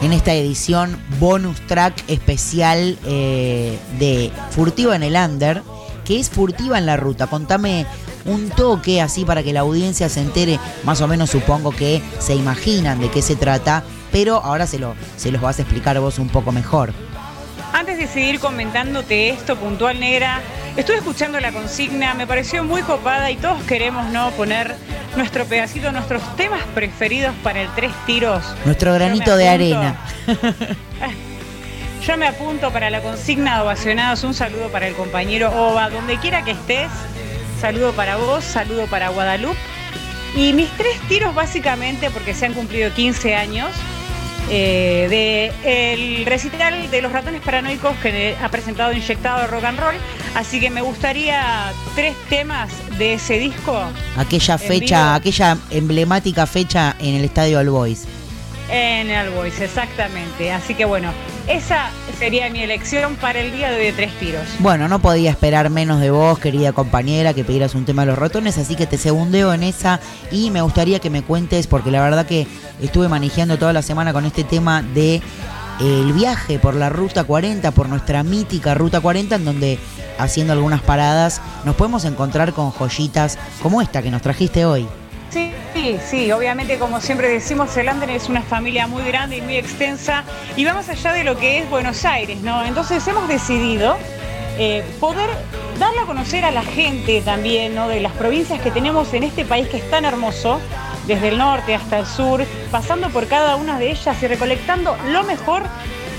En esta edición bonus track especial eh, de Furtiva en el Under, que es Furtiva en la Ruta. Contame un toque así para que la audiencia se entere, más o menos supongo que se imaginan de qué se trata, pero ahora se, lo, se los vas a explicar vos un poco mejor.
Antes de seguir comentándote esto puntual negra, estuve escuchando la consigna, me pareció muy copada y todos queremos no poner nuestro pedacito, nuestros temas preferidos para el tres tiros.
Nuestro granito de arena. [laughs]
Yo me apunto para la consigna de ovacionados. Un saludo para el compañero Ova, donde quiera que estés. Saludo para vos, saludo para Guadalupe. Y mis tres tiros básicamente, porque se han cumplido 15 años, eh, de el recital de los ratones paranoicos que ha presentado Inyectado de Rock and Roll. Así que me gustaría tres temas de ese disco.
Aquella fecha, aquella emblemática fecha en el estadio All Boys.
En el Boys, exactamente. Así que bueno, esa sería mi elección para el día de tres tiros.
Bueno, no podía esperar menos de vos, querida compañera, que pidieras un tema de los ratones, así que te segundeo en esa y me gustaría que me cuentes, porque la verdad que estuve manejando toda la semana con este tema de eh, el viaje por la Ruta 40, por nuestra mítica Ruta 40, en donde haciendo algunas paradas nos podemos encontrar con joyitas como esta que nos trajiste hoy.
Sí, sí, obviamente como siempre decimos, el Anden es una familia muy grande y muy extensa y va más allá de lo que es Buenos Aires, ¿no? Entonces hemos decidido eh, poder darle a conocer a la gente también, ¿no? De las provincias que tenemos en este país que es tan hermoso, desde el norte hasta el sur, pasando por cada una de ellas y recolectando lo mejor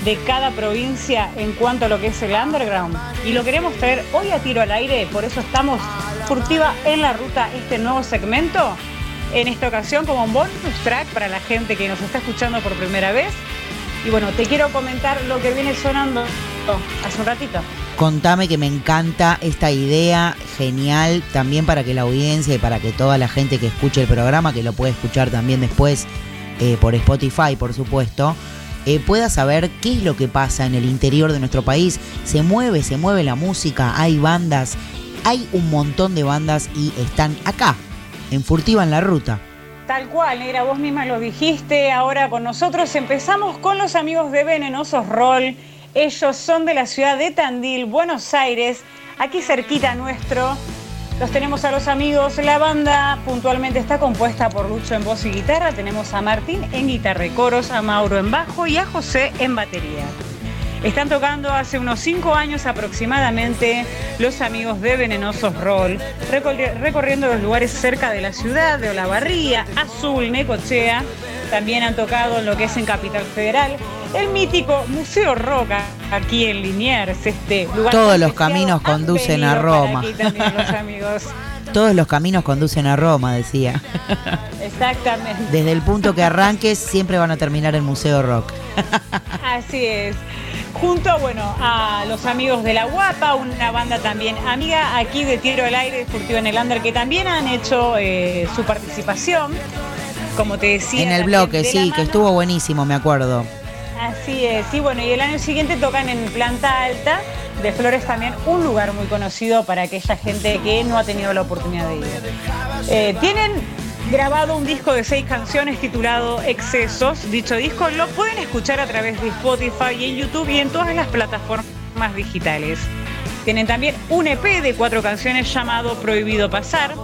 de cada provincia en cuanto a lo que es el underground. Y lo queremos traer hoy a tiro al aire, por eso estamos furtiva en la ruta este nuevo segmento en esta ocasión como un bonus track para la gente que nos está escuchando por primera vez. Y bueno, te quiero comentar lo que viene sonando hace un ratito.
Contame que me encanta esta idea, genial, también para que la audiencia y para que toda la gente que escuche el programa, que lo puede escuchar también después eh, por Spotify, por supuesto, eh, pueda saber qué es lo que pasa en el interior de nuestro país. Se mueve, se mueve la música, hay bandas, hay un montón de bandas y están acá, en Furtiva en la Ruta.
Tal cual, Negra, vos misma lo dijiste. Ahora con nosotros empezamos con los amigos de Venenosos Roll. Ellos son de la ciudad de Tandil, Buenos Aires, aquí cerquita nuestro. Los tenemos a los amigos. La banda puntualmente está compuesta por Lucho en voz y guitarra. Tenemos a Martín en guitarra y coros, a Mauro en bajo y a José en batería. Están tocando hace unos cinco años aproximadamente los amigos de Venenosos Roll, recorriendo los lugares cerca de la ciudad, de Olavarría, Azul, Necochea. También han tocado en lo que es en Capital Federal, el mítico Museo Roca, aquí en Liniers, este lugar.
Todos los caminos conducen a Roma.
Aquí también los [laughs] amigos.
Todos los caminos conducen a Roma, decía.
Exactamente.
Desde el punto que arranques, siempre van a terminar el Museo Rock.
Así es junto bueno, a los amigos de La Guapa, una banda también amiga aquí de Tiro al Aire, Furtivo en el Under, que también han hecho eh, su participación, como te decía.
En el bloque, sí, que estuvo buenísimo, me acuerdo.
Así es, sí, bueno, y el año siguiente tocan en Planta Alta de Flores también, un lugar muy conocido para aquella gente que no ha tenido la oportunidad de ir. Eh, tienen grabado un disco de seis canciones titulado Excesos. Dicho disco lo pueden escuchar a través de Spotify y en YouTube y en todas las plataformas digitales. Tienen también un EP de cuatro canciones llamado Prohibido Pasar.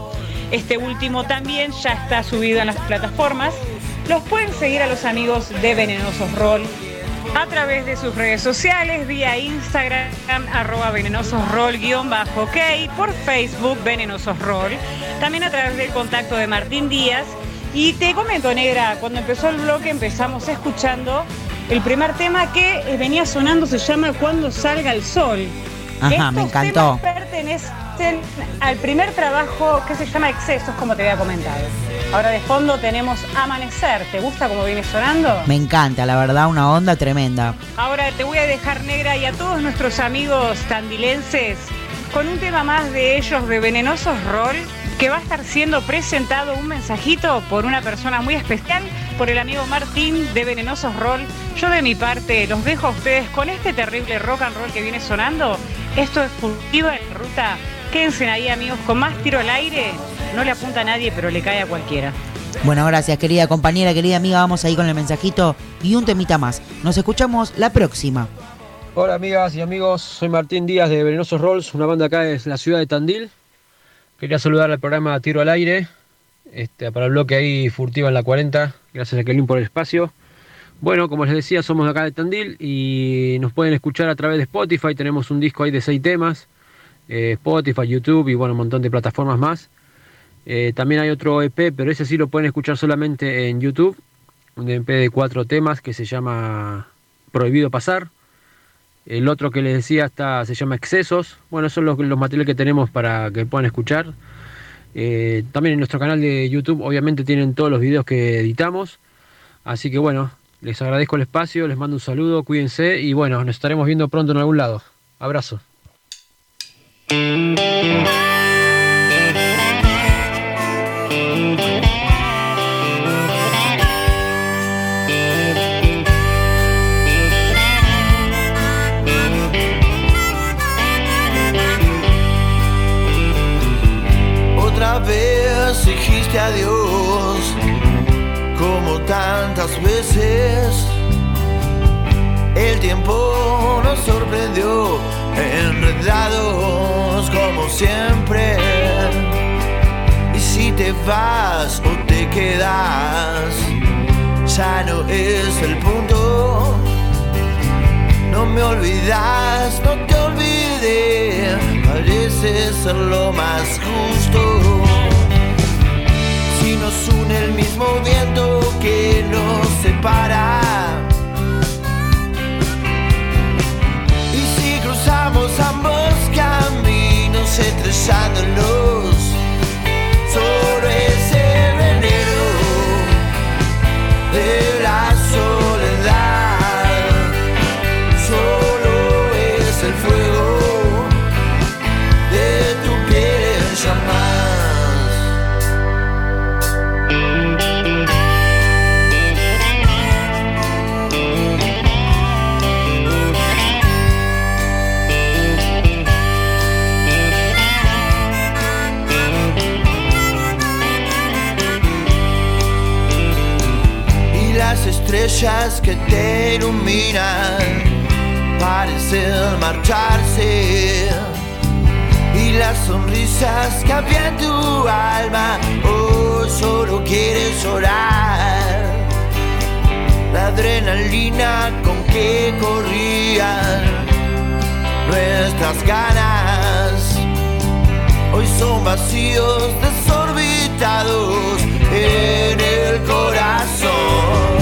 Este último también ya está subido en las plataformas. Los pueden seguir a los amigos de Venenosos Roll a través de sus redes sociales, vía Instagram, arroba venenososroll-ok, por Facebook, Venenosos Roll, también a través del contacto de Martín Díaz. Y te comento, Negra, cuando empezó el bloque empezamos escuchando el primer tema que eh, venía sonando, se llama Cuando salga el sol.
Ajá, me
Estos
encantó.
temas pertenecen al primer trabajo que se llama Excesos, como te había comentado. Ahora de fondo tenemos Amanecer. ¿Te gusta cómo viene sonando?
Me encanta, la verdad, una onda tremenda.
Ahora te voy a dejar negra y a todos nuestros amigos tandilenses con un tema más de ellos de Venenosos Roll que va a estar siendo presentado un mensajito por una persona muy especial, por el amigo Martín de Venenosos Roll. Yo de mi parte los dejo a ustedes con este terrible rock and roll que viene sonando. Esto es Furtiva en Ruta. Quédense ahí amigos con más tiro al aire. No le apunta a nadie, pero le cae a cualquiera.
Bueno, gracias, querida compañera, querida amiga. Vamos ahí con el mensajito y un temita más. Nos escuchamos la próxima.
Hola amigas y amigos, soy Martín Díaz de Venenosos Rolls, una banda acá de la ciudad de Tandil. Quería saludar al programa Tiro al Aire, este, para el bloque ahí furtiva en la 40, gracias a Kelly por el espacio. Bueno, como les decía, somos de acá de Tandil y nos pueden escuchar a través de Spotify, tenemos un disco ahí de seis temas, eh, Spotify, YouTube y bueno, un montón de plataformas más. Eh, también hay otro EP, pero ese sí lo pueden escuchar solamente en YouTube, un EP de cuatro temas que se llama Prohibido Pasar. El otro que les decía está, se llama Excesos. Bueno, son los, los materiales que tenemos para que puedan escuchar. Eh, también en nuestro canal de YouTube obviamente tienen todos los videos que editamos. Así que bueno, les agradezco el espacio, les mando un saludo, cuídense y bueno, nos estaremos viendo pronto en algún lado. Abrazo.
Otra vez dijiste adiós, como tantas veces. El tiempo nos sorprendió, como siempre. Y si te vas o te quedas, ya no es el punto. No me olvidas, no te olvidé, parece ser lo más justo. Si nos une el mismo viento que nos separa. Y si cruzamos ambos caminos estrellándonos sobre ese veneno. de estrellas que te iluminan. Parecen marcharse. Y las sonrisas que había en tu alma hoy solo quieres llorar. La adrenalina con que corrían nuestras ganas. Hoy son vacíos desorbitados en el corazón.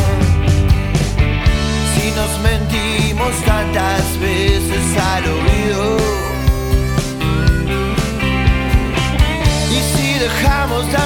Tantas veces al oído, y si dejamos tanto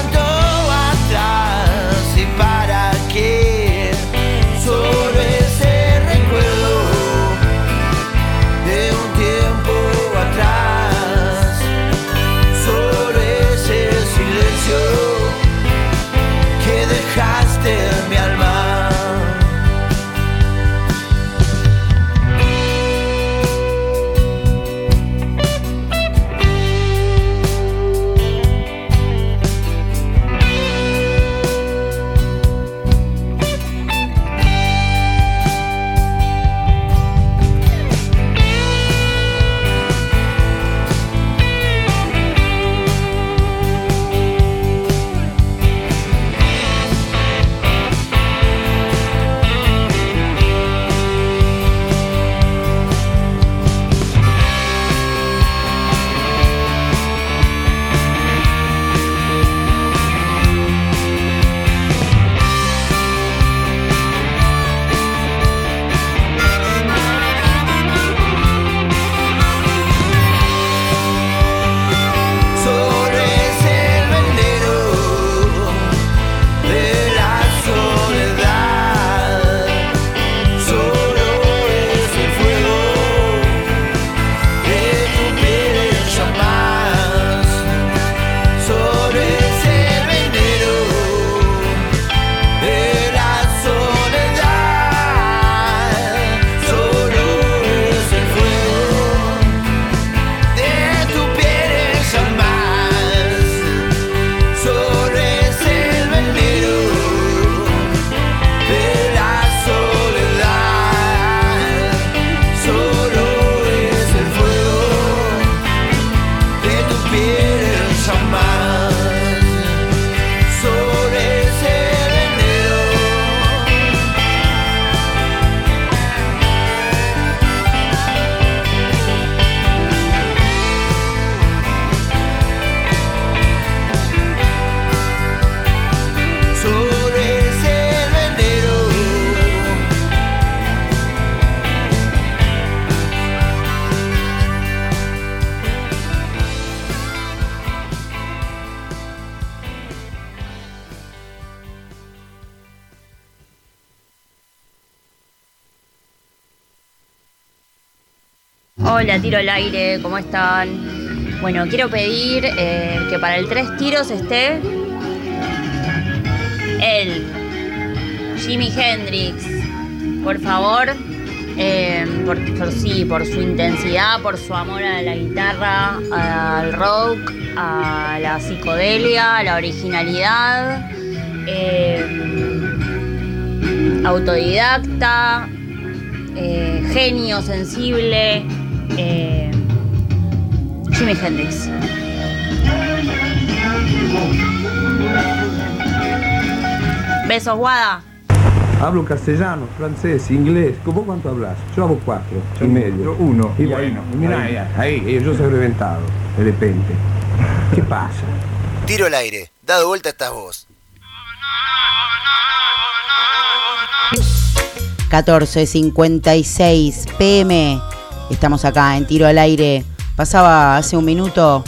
Hola, tiro al aire, ¿cómo están? Bueno, quiero pedir eh, que para el tres tiros esté el Jimi Hendrix, por favor, eh, por, sí, por su intensidad, por su amor a la guitarra, al rock, a la psicodelia, a la originalidad, eh, autodidacta, genio, sensible, eh, Jimi Hendrix. Besos, Guada.
Hablo castellano, francés, inglés. ¿Vos cuánto hablas? Yo hablo cuatro y medio.
yo uno.
Y
Y
bueno,
ahí,
mira,
ahí.
ahí, ahí, yo soy reventado, de repente. ¿Qué pasa?
Tiro al aire. Dado vuelta estás vos.
14.56 pm. Estamos acá en tiro al aire. Pasaba hace un minuto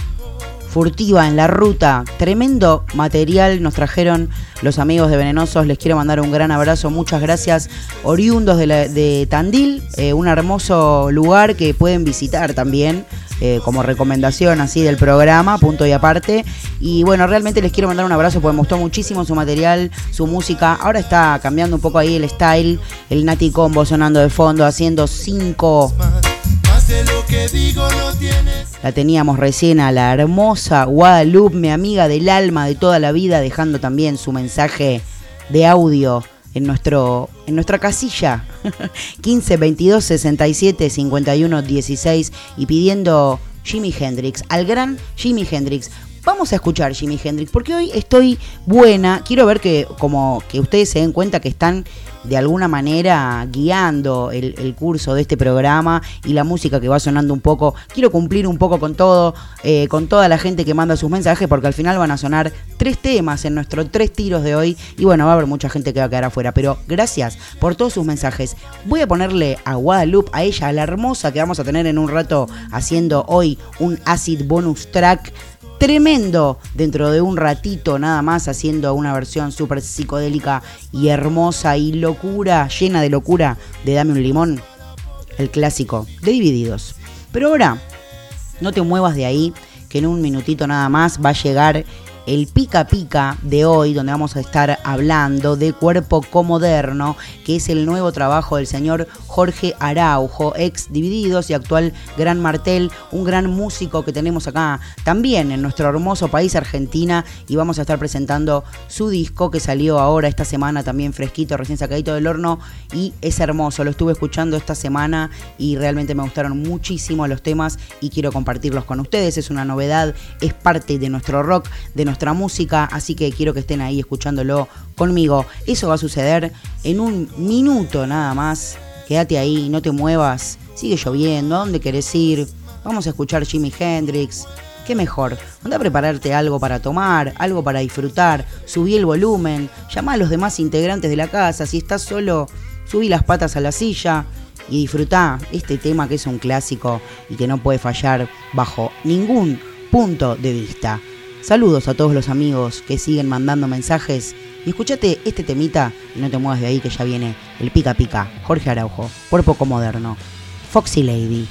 furtiva en la ruta. Tremendo material nos trajeron los amigos de Venenosos. Les quiero mandar un gran abrazo. Muchas gracias. Oriundos de, la- de Tandil, eh, un hermoso lugar que pueden visitar también. eh, como recomendación así del programa, punto y aparte. Y bueno, realmente les quiero mandar un abrazo porque me gustó muchísimo su material, su música. Ahora está cambiando un poco ahí el style, el Nati Combo sonando de fondo, haciendo cinco la teníamos recién a la hermosa Guadalupe, mi amiga del alma de toda la vida, dejando también su mensaje de audio en, nuestro, en nuestra casilla 15 22 67 51 16 y pidiendo Jimi Hendrix, al gran Jimi Hendrix. Vamos a escuchar Jimi Hendrix porque hoy estoy buena. Quiero ver que como que ustedes se den cuenta que están de alguna manera guiando el, curso de este programa y la música que va sonando un poco. Quiero cumplir un poco con todo, eh, con toda la gente que manda sus mensajes, porque al final van a sonar tres temas en nuestros tres tiros de hoy. Y bueno, va a haber mucha gente que va a quedar afuera. Pero gracias por todos sus mensajes. Voy a ponerle a Guadalupe, a ella, a la hermosa que vamos a tener en un rato haciendo hoy un acid bonus track tremendo dentro de un ratito nada más haciendo una versión súper psicodélica y hermosa y locura, llena de locura de Dame un limón, el clásico de Divididos. Pero ahora, no te muevas de ahí, que en un minutito nada más va a llegar el pica pica de hoy, donde vamos a estar hablando de Cuerpo Comoderno, que es el nuevo trabajo del señor Jorge Araujo, ex Divididos y actual Gran Martel, un gran músico que tenemos acá también en nuestro hermoso país, Argentina, y vamos a estar presentando su disco que salió ahora esta semana, también fresquito, recién sacadito del horno, y es hermoso, lo estuve escuchando esta semana y realmente me gustaron muchísimo los temas y quiero compartirlos con ustedes, es una novedad, es parte de nuestro rock, de nuestra música, así que quiero que estén ahí escuchándolo conmigo. Eso va a suceder en un minuto nada más. Quédate ahí, no te muevas. Sigue lloviendo, ¿a dónde querés ir? Vamos a escuchar Jimi Hendrix. Qué mejor, anda a prepararte algo para tomar, algo para disfrutar, subí el volumen, llama a los demás integrantes de la casa, si estás solo, subí las patas a la silla y disfrutá este tema que es un clásico y que no puede fallar bajo ningún punto de vista. Saludos a todos los amigos que siguen mandando mensajes. Y escúchate este temita y no te muevas de ahí que ya viene el pica pica, Jorge Araujo, cuerpo moderno, Foxy Lady.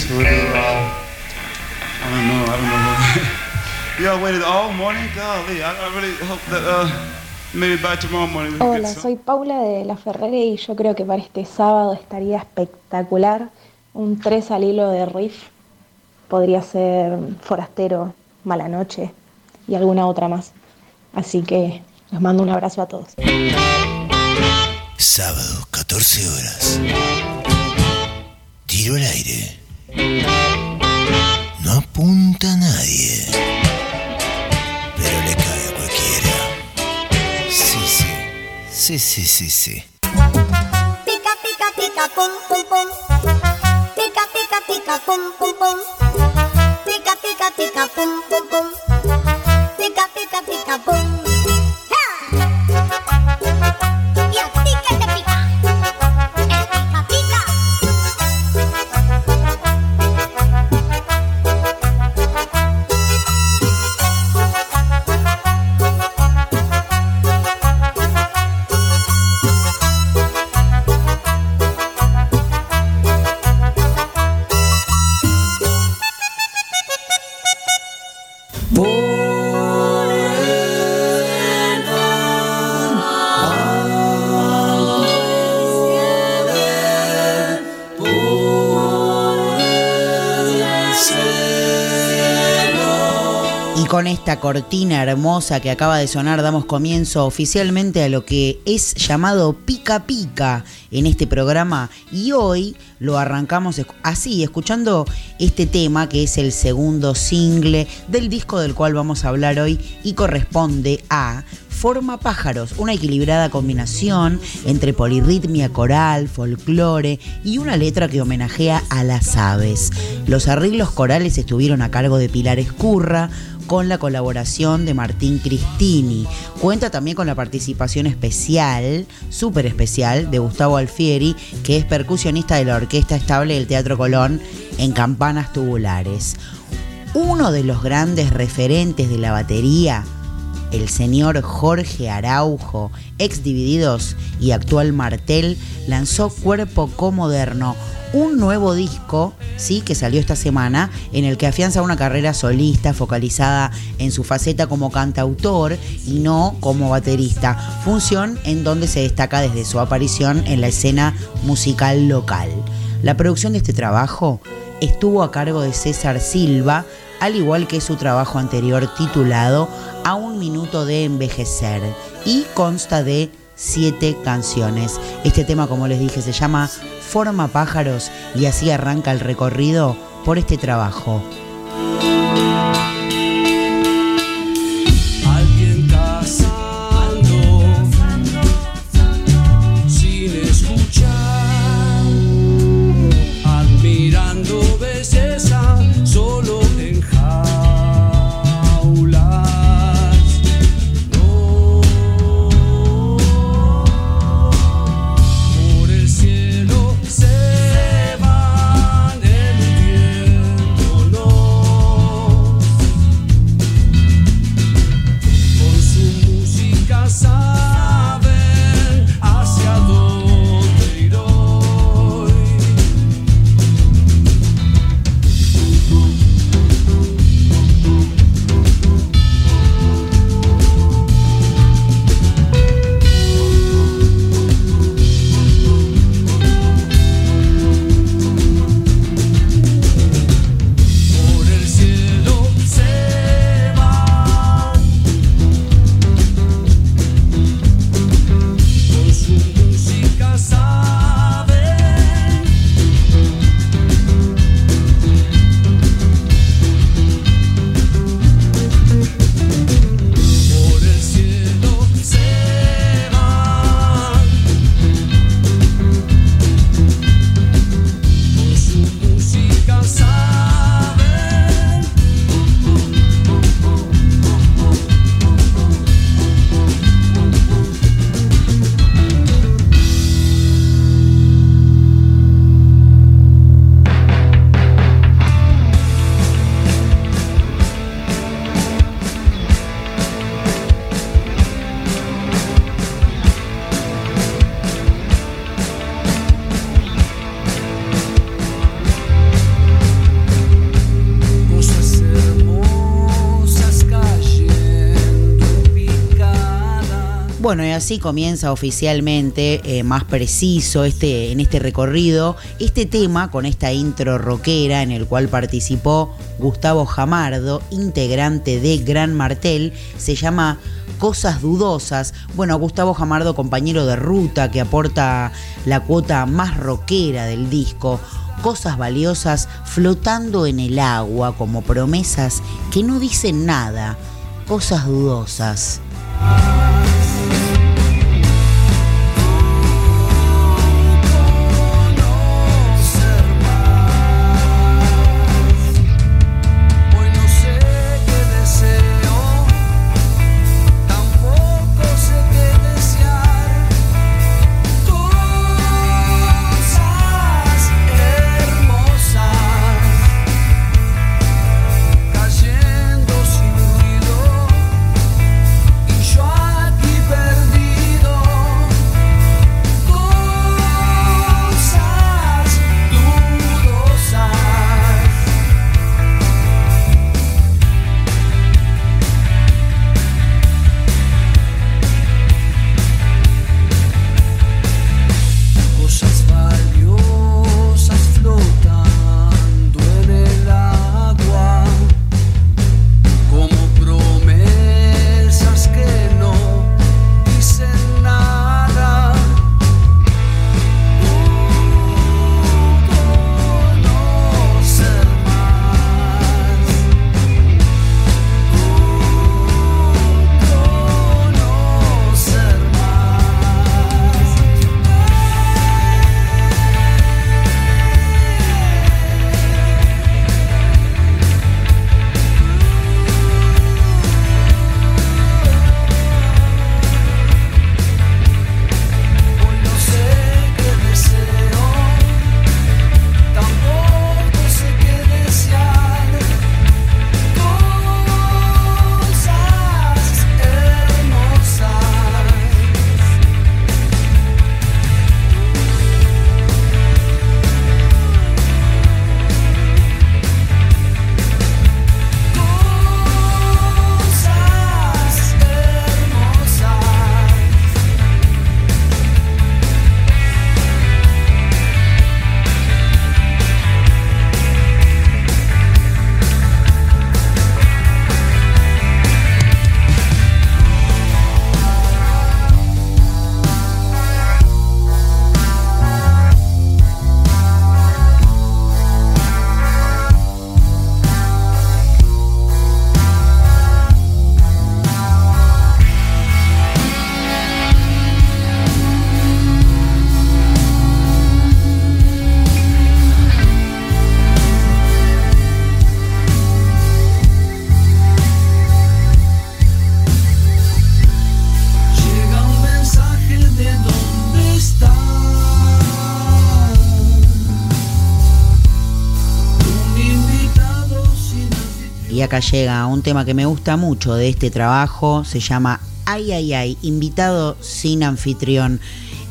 Tickets for the, uh, I don't know, I don't know. [laughs] y'all waited all morning? Golly, I, I really hope that, uh, maybe by tomorrow morning we can
Hola,
get some.
soy Paula de La Ferrere y yo creo que para este sábado estaría espectacular un 3 al hilo de riff. Podría ser Forastero, Mala Noche y alguna otra más. Así que les mando un abrazo a todos.
Sábado, 14 horas. Tiro al aire. No apunta a nadie. Pero le cae a cualquiera. Sí, sí. Sí, sí, sí, sí.
Pica, pica, pica, pum, pum, pum. Pica, pica, pica, pum, pum,
con esta cortina hermosa que acaba de sonar damos comienzo oficialmente a lo que es llamado Pica Pica en este programa y hoy lo arrancamos así, escuchando este tema que es el segundo single del disco del cual vamos a hablar hoy y corresponde a Forma Pájaros, una equilibrada combinación entre polirritmia coral, folclore y una letra que homenajea a las aves. Los arreglos corales estuvieron a cargo de Pilar Escurra, con la colaboración de Martín Cristini. Cuenta también con la participación especial, súper especial, de Gustavo Alfieri, que es percusionista de la Orquesta Estable del Teatro Colón en Campanas Tubulares. Uno de los grandes referentes de la batería, el señor Jorge Araujo, ex Divididos y actual Martel, lanzó Cuerpo Comoderno, un nuevo disco, sí, que salió esta semana, en el que afianza una carrera solista focalizada en su faceta como cantautor y no como baterista, función en donde se destaca desde su aparición en la escena musical local. La producción de este trabajo estuvo a cargo de César Silva, al igual que su trabajo anterior titulado A un minuto de envejecer y consta de siete canciones. Este tema, como les dije, se llama Forma Pájaros y así arranca el recorrido por este trabajo.
Bueno, y así comienza oficialmente, eh, más preciso, este, en este recorrido, este tema con esta intro rockera en el cual participó Gustavo Jamardo, integrante de Gran Martel, se llama Cosas Dudosas. Bueno, Gustavo Jamardo, compañero de ruta, que aporta la cuota más rockera del disco. Cosas valiosas flotando en el agua como promesas que no dicen nada. Cosas dudosas. Acá llega un tema que me gusta mucho de este trabajo, se llama Ay, ay, ay, invitado sin anfitrión.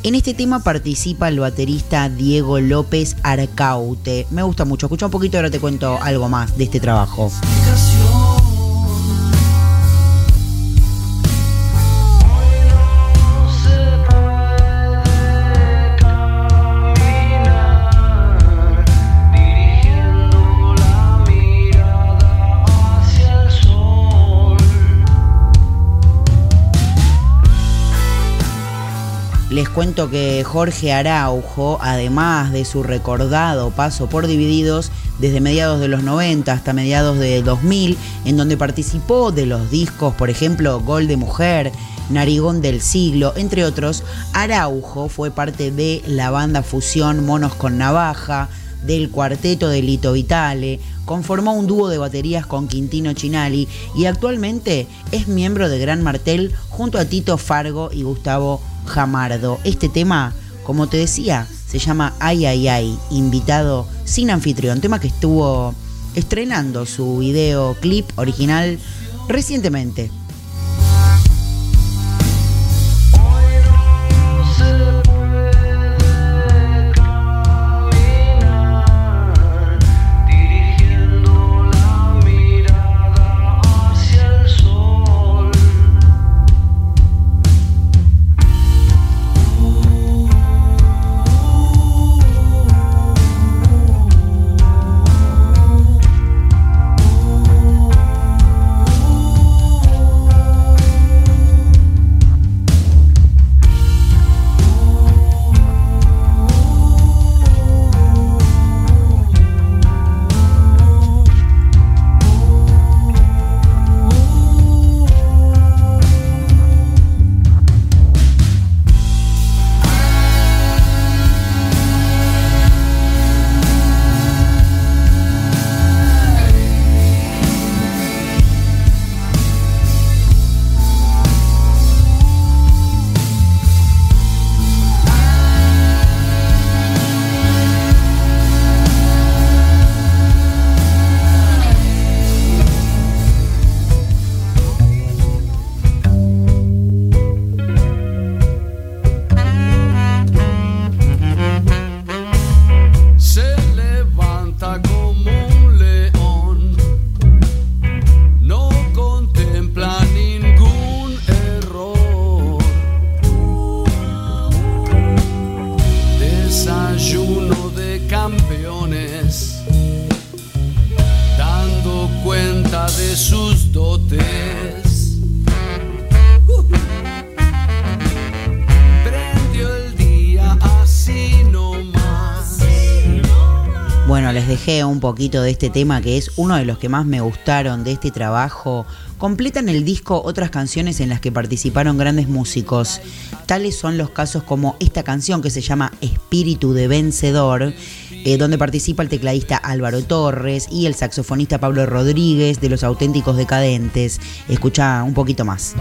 En este tema participa el baterista Diego López Arcaute. Me gusta mucho, escucha un poquito ahora te cuento algo más de este trabajo. Les cuento que Jorge Araujo, además de su recordado paso por Divididos desde mediados de los 90 hasta mediados de 2000, en donde participó de los discos, por ejemplo, Gol de Mujer, Narigón del Siglo, entre otros, Araujo fue parte de la banda fusión Monos con Navaja, del cuarteto de Lito Vitale, conformó un dúo de baterías con Quintino Chinali y actualmente es miembro de Gran Martel junto a Tito Fargo y Gustavo Jamardo. Este tema, como te decía, se llama Ay Ay Ay, invitado sin anfitrión, tema que estuvo estrenando su videoclip original recientemente. Poquito de este tema que es uno de los que más me gustaron de este trabajo. Completan el disco otras canciones en las que participaron grandes músicos. Tales son los casos como esta canción que se llama Espíritu de Vencedor, eh, donde participa el tecladista Álvaro Torres y el saxofonista Pablo Rodríguez de Los Auténticos Decadentes. Escucha un poquito más.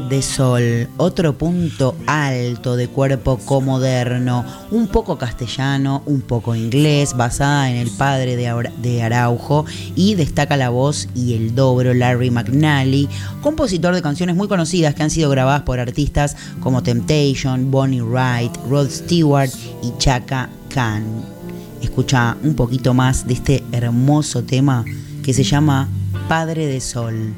De Sol,
otro punto alto de cuerpo comoderno, un poco castellano, un poco inglés, basada en el padre de Araujo y destaca la voz y el dobro Larry McNally, compositor de canciones muy conocidas que han sido grabadas por artistas como Temptation, Bonnie Wright, Rod Stewart y Chaka Khan. Escucha un poquito más de este hermoso tema que se llama Padre de Sol.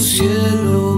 Cielo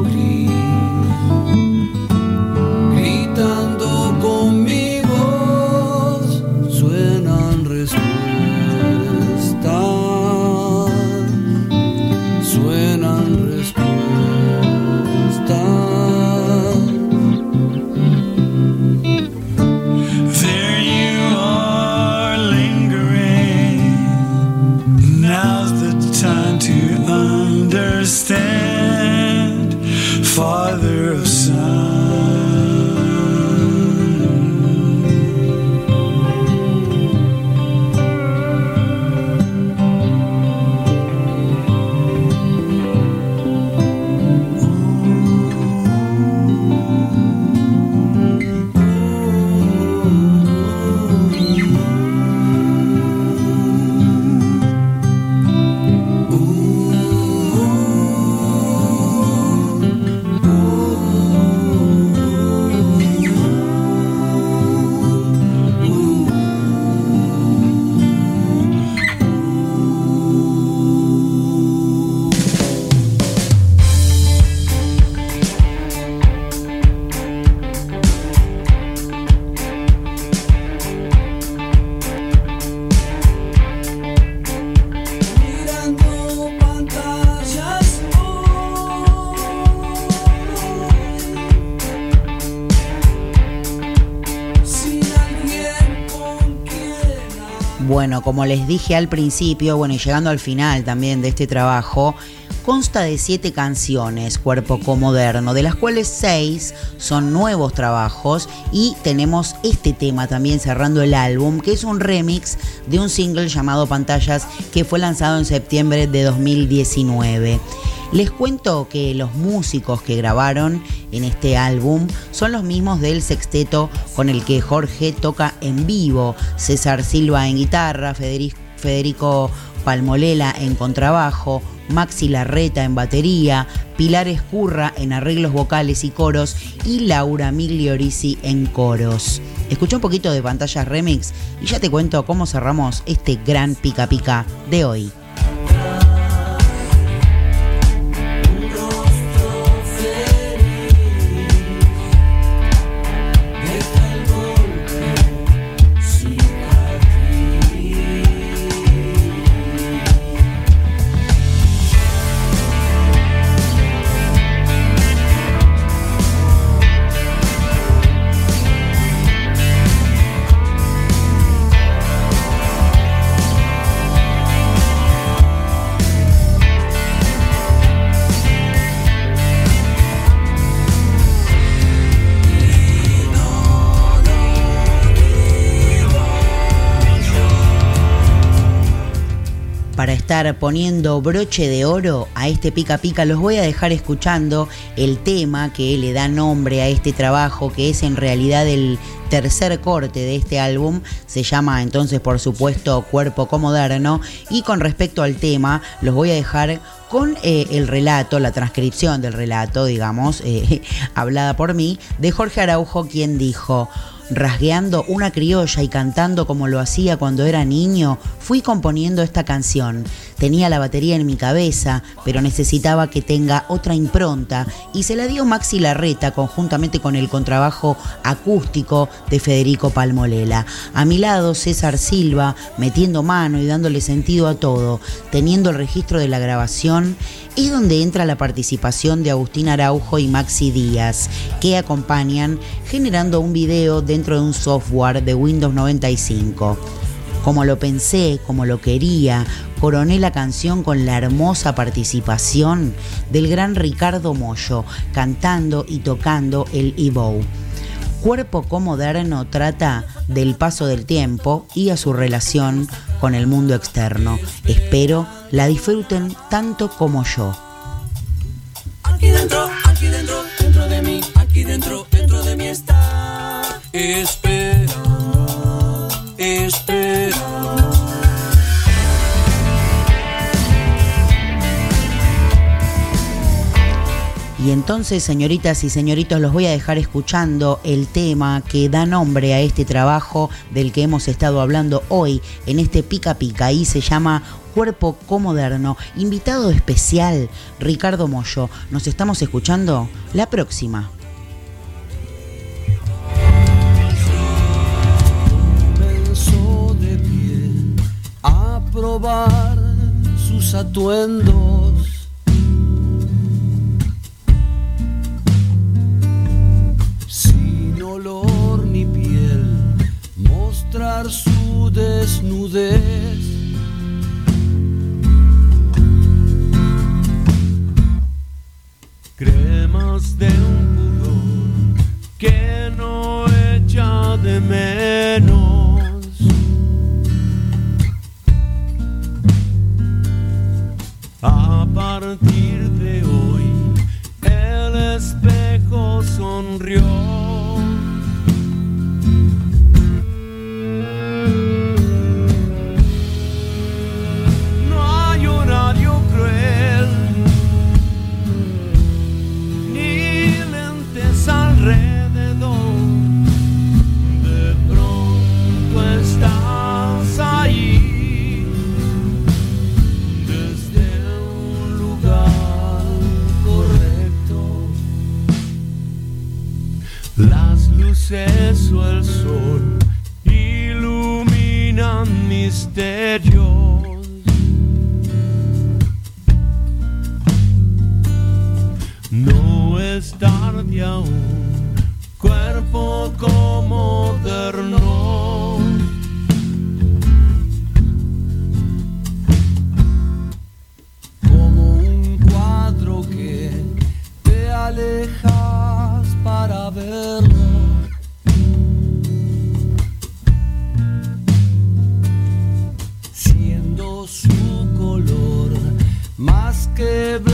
como les dije al principio, bueno, y llegando al final también de este trabajo, consta de siete canciones, Cuerpo Comoderno, de las cuales seis son nuevos trabajos y tenemos este tema también cerrando el álbum, que es un remix de un single llamado Pantallas que fue lanzado en septiembre de 2019. Les cuento que los músicos que grabaron en este álbum son los mismos del sexteto con el que Jorge toca en vivo, César Silva en guitarra, Federico Palmolela en contrabajo, Maxi Larreta en batería, Pilar Escurra en arreglos vocales y coros y Laura Migliorisi en coros. Escucha un poquito de pantallas remix y ya te cuento cómo cerramos este gran pica pica de hoy. Poniendo broche de oro a este pica pica, los voy a dejar escuchando el tema que le da nombre a este trabajo, que es en realidad el tercer corte de este álbum, se llama entonces por supuesto Cuerpo Comoderno, y con respecto al tema los voy a dejar con eh, el relato, la transcripción del relato, digamos, eh, [laughs] hablada por mí, de Jorge Araujo, quien dijo, rasgueando una criolla y cantando como lo hacía cuando era niño, fui componiendo esta canción. Tenía la batería en mi cabeza, pero necesitaba que tenga otra impronta y se la dio Maxi Larreta conjuntamente con el contrabajo acústico de Federico Palmolela. A mi lado César Silva metiendo mano y dándole sentido a todo, teniendo el registro de la grabación es donde entra la participación de Agustín Araujo y Maxi Díaz, que acompañan generando un video dentro de un software de Windows 95. Como lo pensé, como lo quería, coroné la canción con la hermosa participación del gran Ricardo Mollo, cantando y tocando el Evo. Cuerpo Comoderno trata del paso del tiempo y a su relación con el mundo externo. Espero la disfruten tanto como yo.
Aquí dentro, aquí dentro, dentro de mí, aquí dentro, dentro de mí está. Espera, espera.
Y entonces, señoritas y señoritos, los voy a dejar escuchando el tema que da nombre a este trabajo del que hemos estado hablando hoy en este Pica Pica y se llama Cuerpo Comoderno. Invitado especial, Ricardo Mollo. Nos estamos escuchando la próxima.
Olor ni piel, mostrar su desnudez. Cremas de un pudor que no echa de menos. A partir de hoy, el espejo sonrió. acceso al sol, iluminan misterios. No es tarde aún, cuerpo como. Como
un cuadro que te aleja que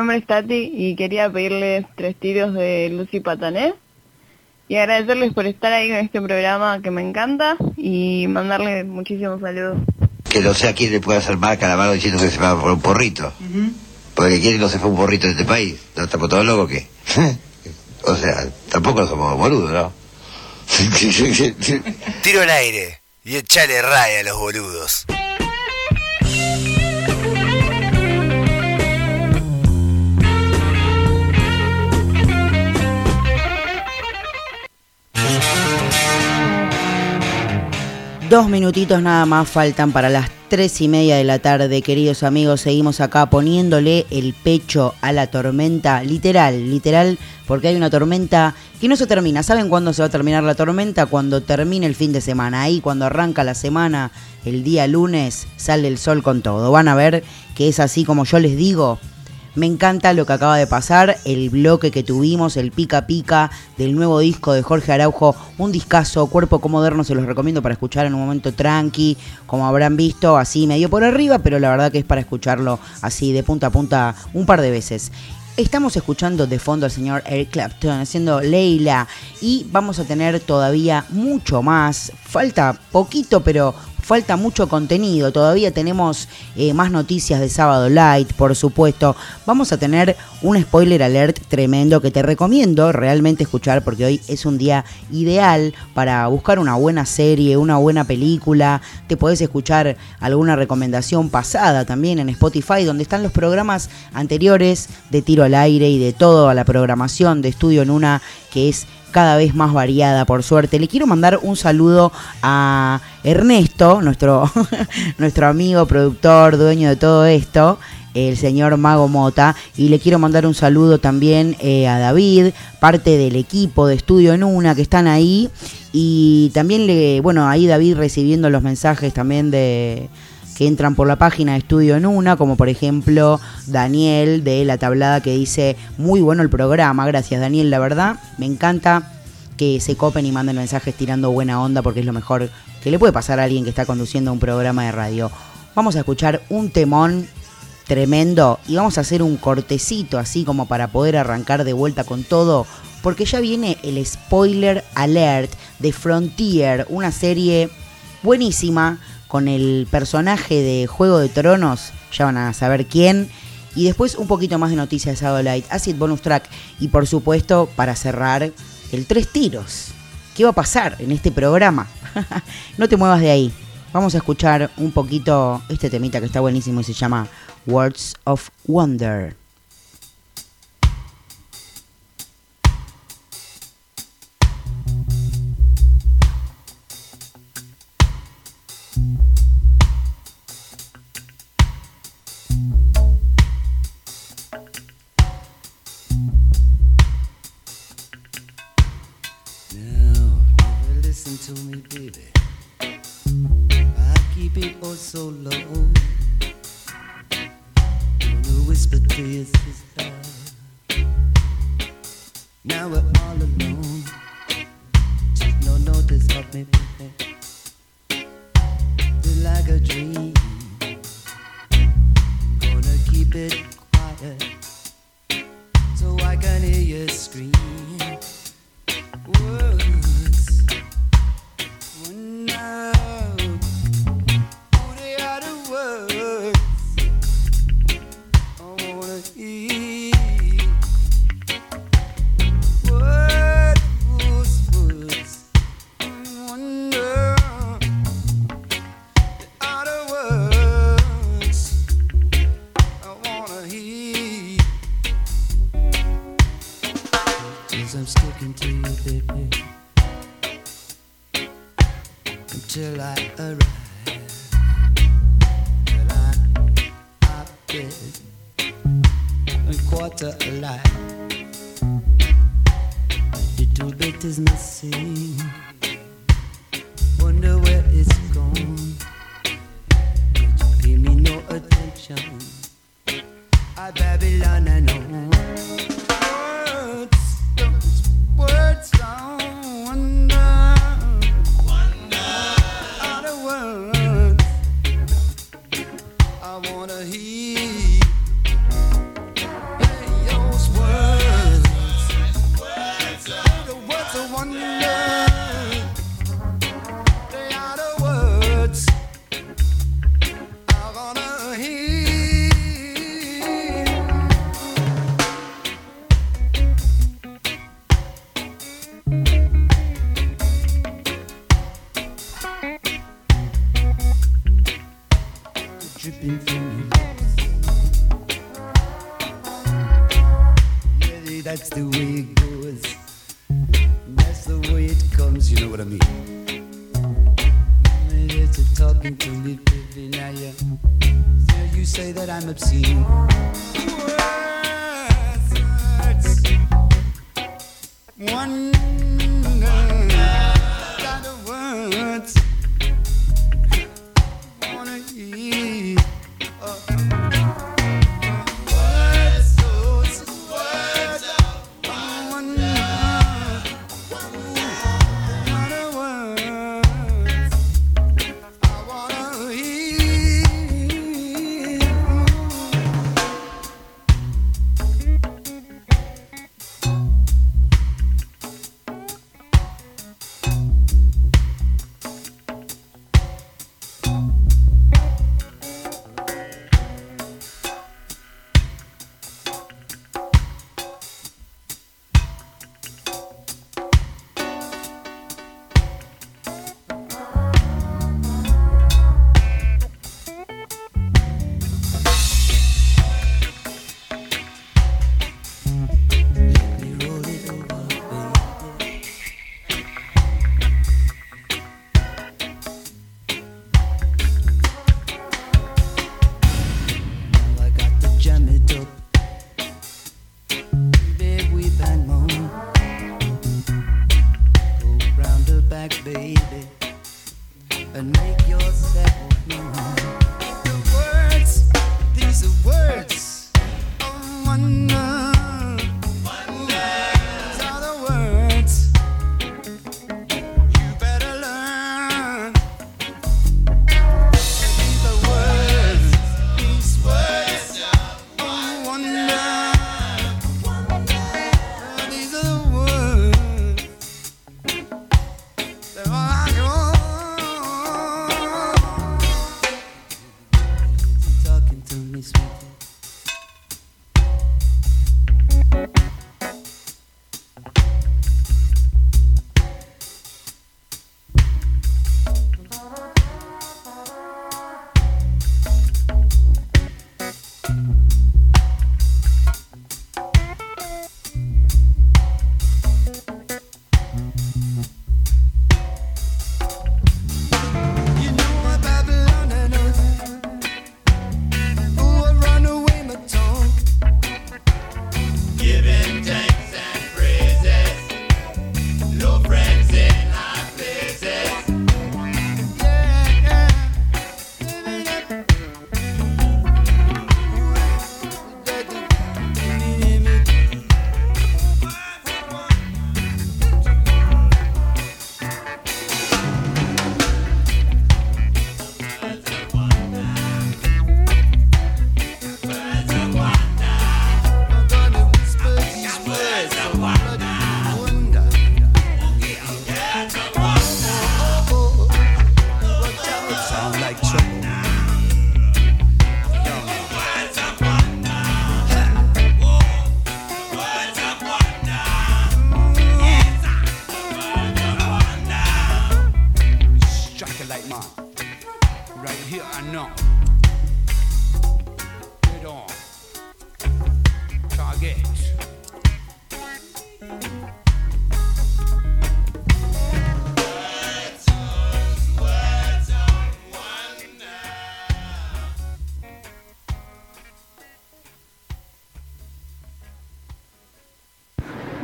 nombre es Tati y quería pedirles tres tiros de Lucy Patané y agradecerles por estar ahí en este programa que me encanta y mandarles muchísimos saludos.
Que no sé a quién le puede hacer mal Calamaro diciendo que se va por un porrito. Porque quién no se fue un porrito de este país. ¿No estamos todos locos o qué? [laughs] o sea, tampoco somos boludos, ¿no? [laughs] [laughs]
Tiro al aire y echale raya a los boludos.
Dos minutitos nada más faltan para las tres y media de la tarde, queridos amigos. Seguimos acá poniéndole el pecho a la tormenta, literal, literal, porque hay una tormenta que no se termina. ¿Saben cuándo se va a terminar la tormenta? Cuando termine el fin de semana. Ahí, cuando arranca la semana, el día lunes, sale el sol con todo. Van a ver que es así como yo les digo. Me encanta lo que acaba de pasar, el bloque que tuvimos, el pica pica del nuevo disco de Jorge Araujo, un discazo, cuerpo moderno, se los recomiendo para escuchar en un momento tranqui, como habrán visto, así medio por arriba, pero la verdad que es para escucharlo así de punta a punta un par de veces. Estamos escuchando de fondo al señor Eric Clapton haciendo Leila y vamos a tener todavía mucho más. Falta poquito, pero falta mucho contenido. Todavía tenemos eh, más noticias de Sábado Light, por supuesto. Vamos a tener un spoiler alert tremendo que te recomiendo realmente escuchar porque hoy es un día ideal para buscar una buena serie, una buena película. Te podés escuchar alguna recomendación pasada también en Spotify, donde están los programas anteriores de Tiro al Aire y de toda la programación de Estudio en Una, que es cada vez más variada, por suerte. Le quiero mandar un saludo a Ernesto, nuestro, [laughs] nuestro amigo, productor, dueño de todo esto, el señor Mago Mota, y le quiero mandar un saludo también eh, a David, parte del equipo de Estudio en Una, que están ahí, y también le, bueno, ahí David recibiendo los mensajes también de que entran por la página de Estudio en Una, como por ejemplo Daniel de La Tablada que dice, muy bueno el programa, gracias Daniel, la verdad, me encanta que se copen y manden mensajes tirando buena onda porque es lo mejor que le puede pasar a alguien que está conduciendo un programa de radio. Vamos a escuchar un temón tremendo y vamos a hacer un cortecito así como para poder arrancar de vuelta con todo porque ya viene el spoiler alert de Frontier, una serie buenísima con el personaje de Juego de Tronos, ya van a saber quién. Y después un poquito más de noticias de Light, Acid Bonus Track y por supuesto para cerrar el Tres Tiros. ¿Qué va a pasar en este programa? [laughs] no te muevas de ahí. Vamos a escuchar un poquito este temita que está buenísimo y se llama Words of Wonder.
Listen to me, baby. I keep it oh so low. Wanna whisper to your sister.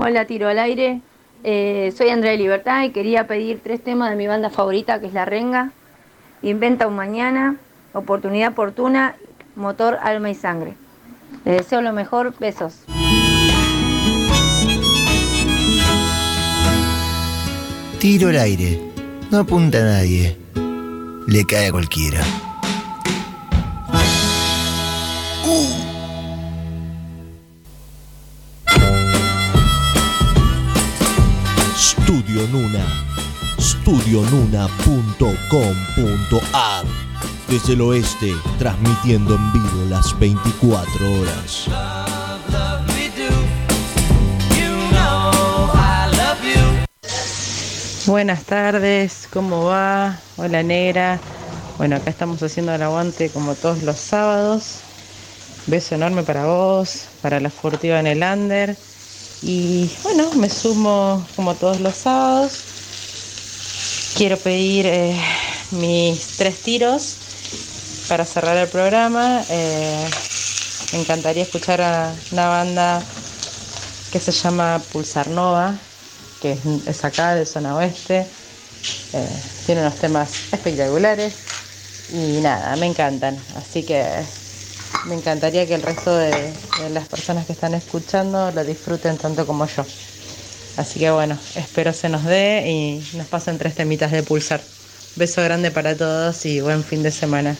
Hola, tiro al aire. Eh, soy Andrea Libertad y quería pedir tres temas de mi banda favorita, que es La Renga, Inventa un Mañana, Oportunidad Oportuna, Motor, Alma y Sangre. Les deseo lo mejor, besos.
Tiro al aire, no apunta a nadie, le cae a cualquiera.
Studio Nuna. studionuna.com.ar Desde el oeste, transmitiendo en vivo las 24 horas.
Buenas tardes, ¿cómo va? Hola negra. Bueno, acá estamos haciendo el aguante como todos los sábados. Beso enorme para vos, para la furtiva en el under. Y bueno, me sumo como todos los sábados. Quiero pedir eh, mis tres tiros para cerrar el programa. Eh, me encantaría escuchar a una banda que se llama Pulsar Nova, que es, acá de zona oeste. Eh, tiene unos temas espectaculares y nada, me encantan. Así que me encantaría que el resto de, las personas que están escuchando lo disfruten tanto como yo. Así que bueno, espero se nos dé y nos pasen tres temitas de pulsar. Beso grande para todos y buen fin de semana.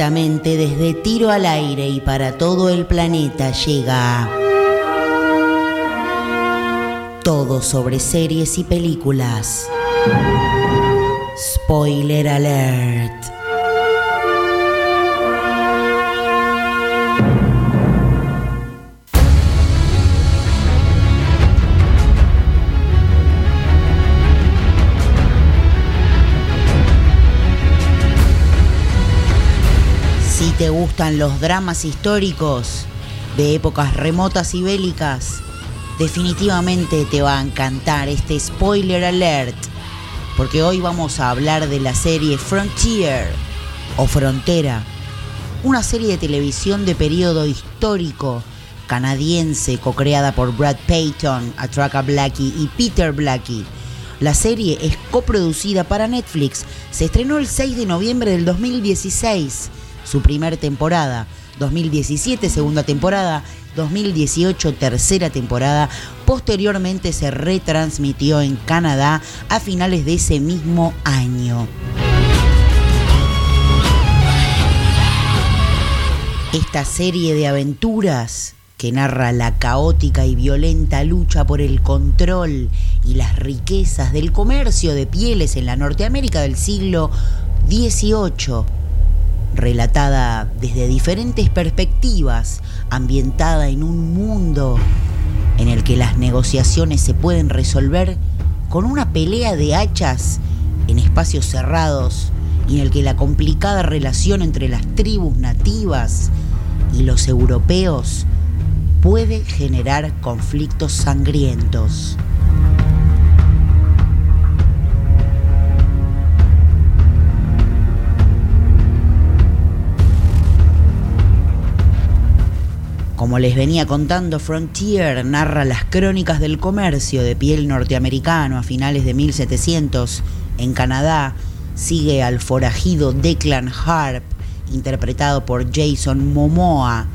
Desde Tiro al Aire y para todo el planeta llega Todo sobre series y películas. Spoiler alert. Te gustan los dramas históricos de épocas remotas y bélicas, definitivamente te va a encantar este spoiler alert, porque hoy vamos a hablar de la serie Frontier o Frontera, una serie de televisión de periodo histórico canadiense co-creada por Brad Payton, Atraka Blackie y Peter Blackie. La serie es coproducida para Netflix, se estrenó el 6 de noviembre del 2016, su primer temporada, 2017 segunda temporada, 2018 tercera temporada, posteriormente se retransmitió en Canadá a finales de ese mismo año. Esta serie de aventuras que narra la caótica y violenta lucha por el control y las riquezas del comercio de pieles en la Norteamérica del siglo XVIII, relatada desde diferentes perspectivas, ambientada en un mundo en el que las negociaciones se pueden resolver con una pelea de hachas en espacios cerrados y en el que la complicada relación entre las tribus nativas y los europeos puede generar conflictos sangrientos. Como les venía contando, Frontier narra las crónicas del comercio de piel norteamericano a finales de 1700 en Canadá. Sigue al forajido Declan Harp, interpretado por Jason Momoa,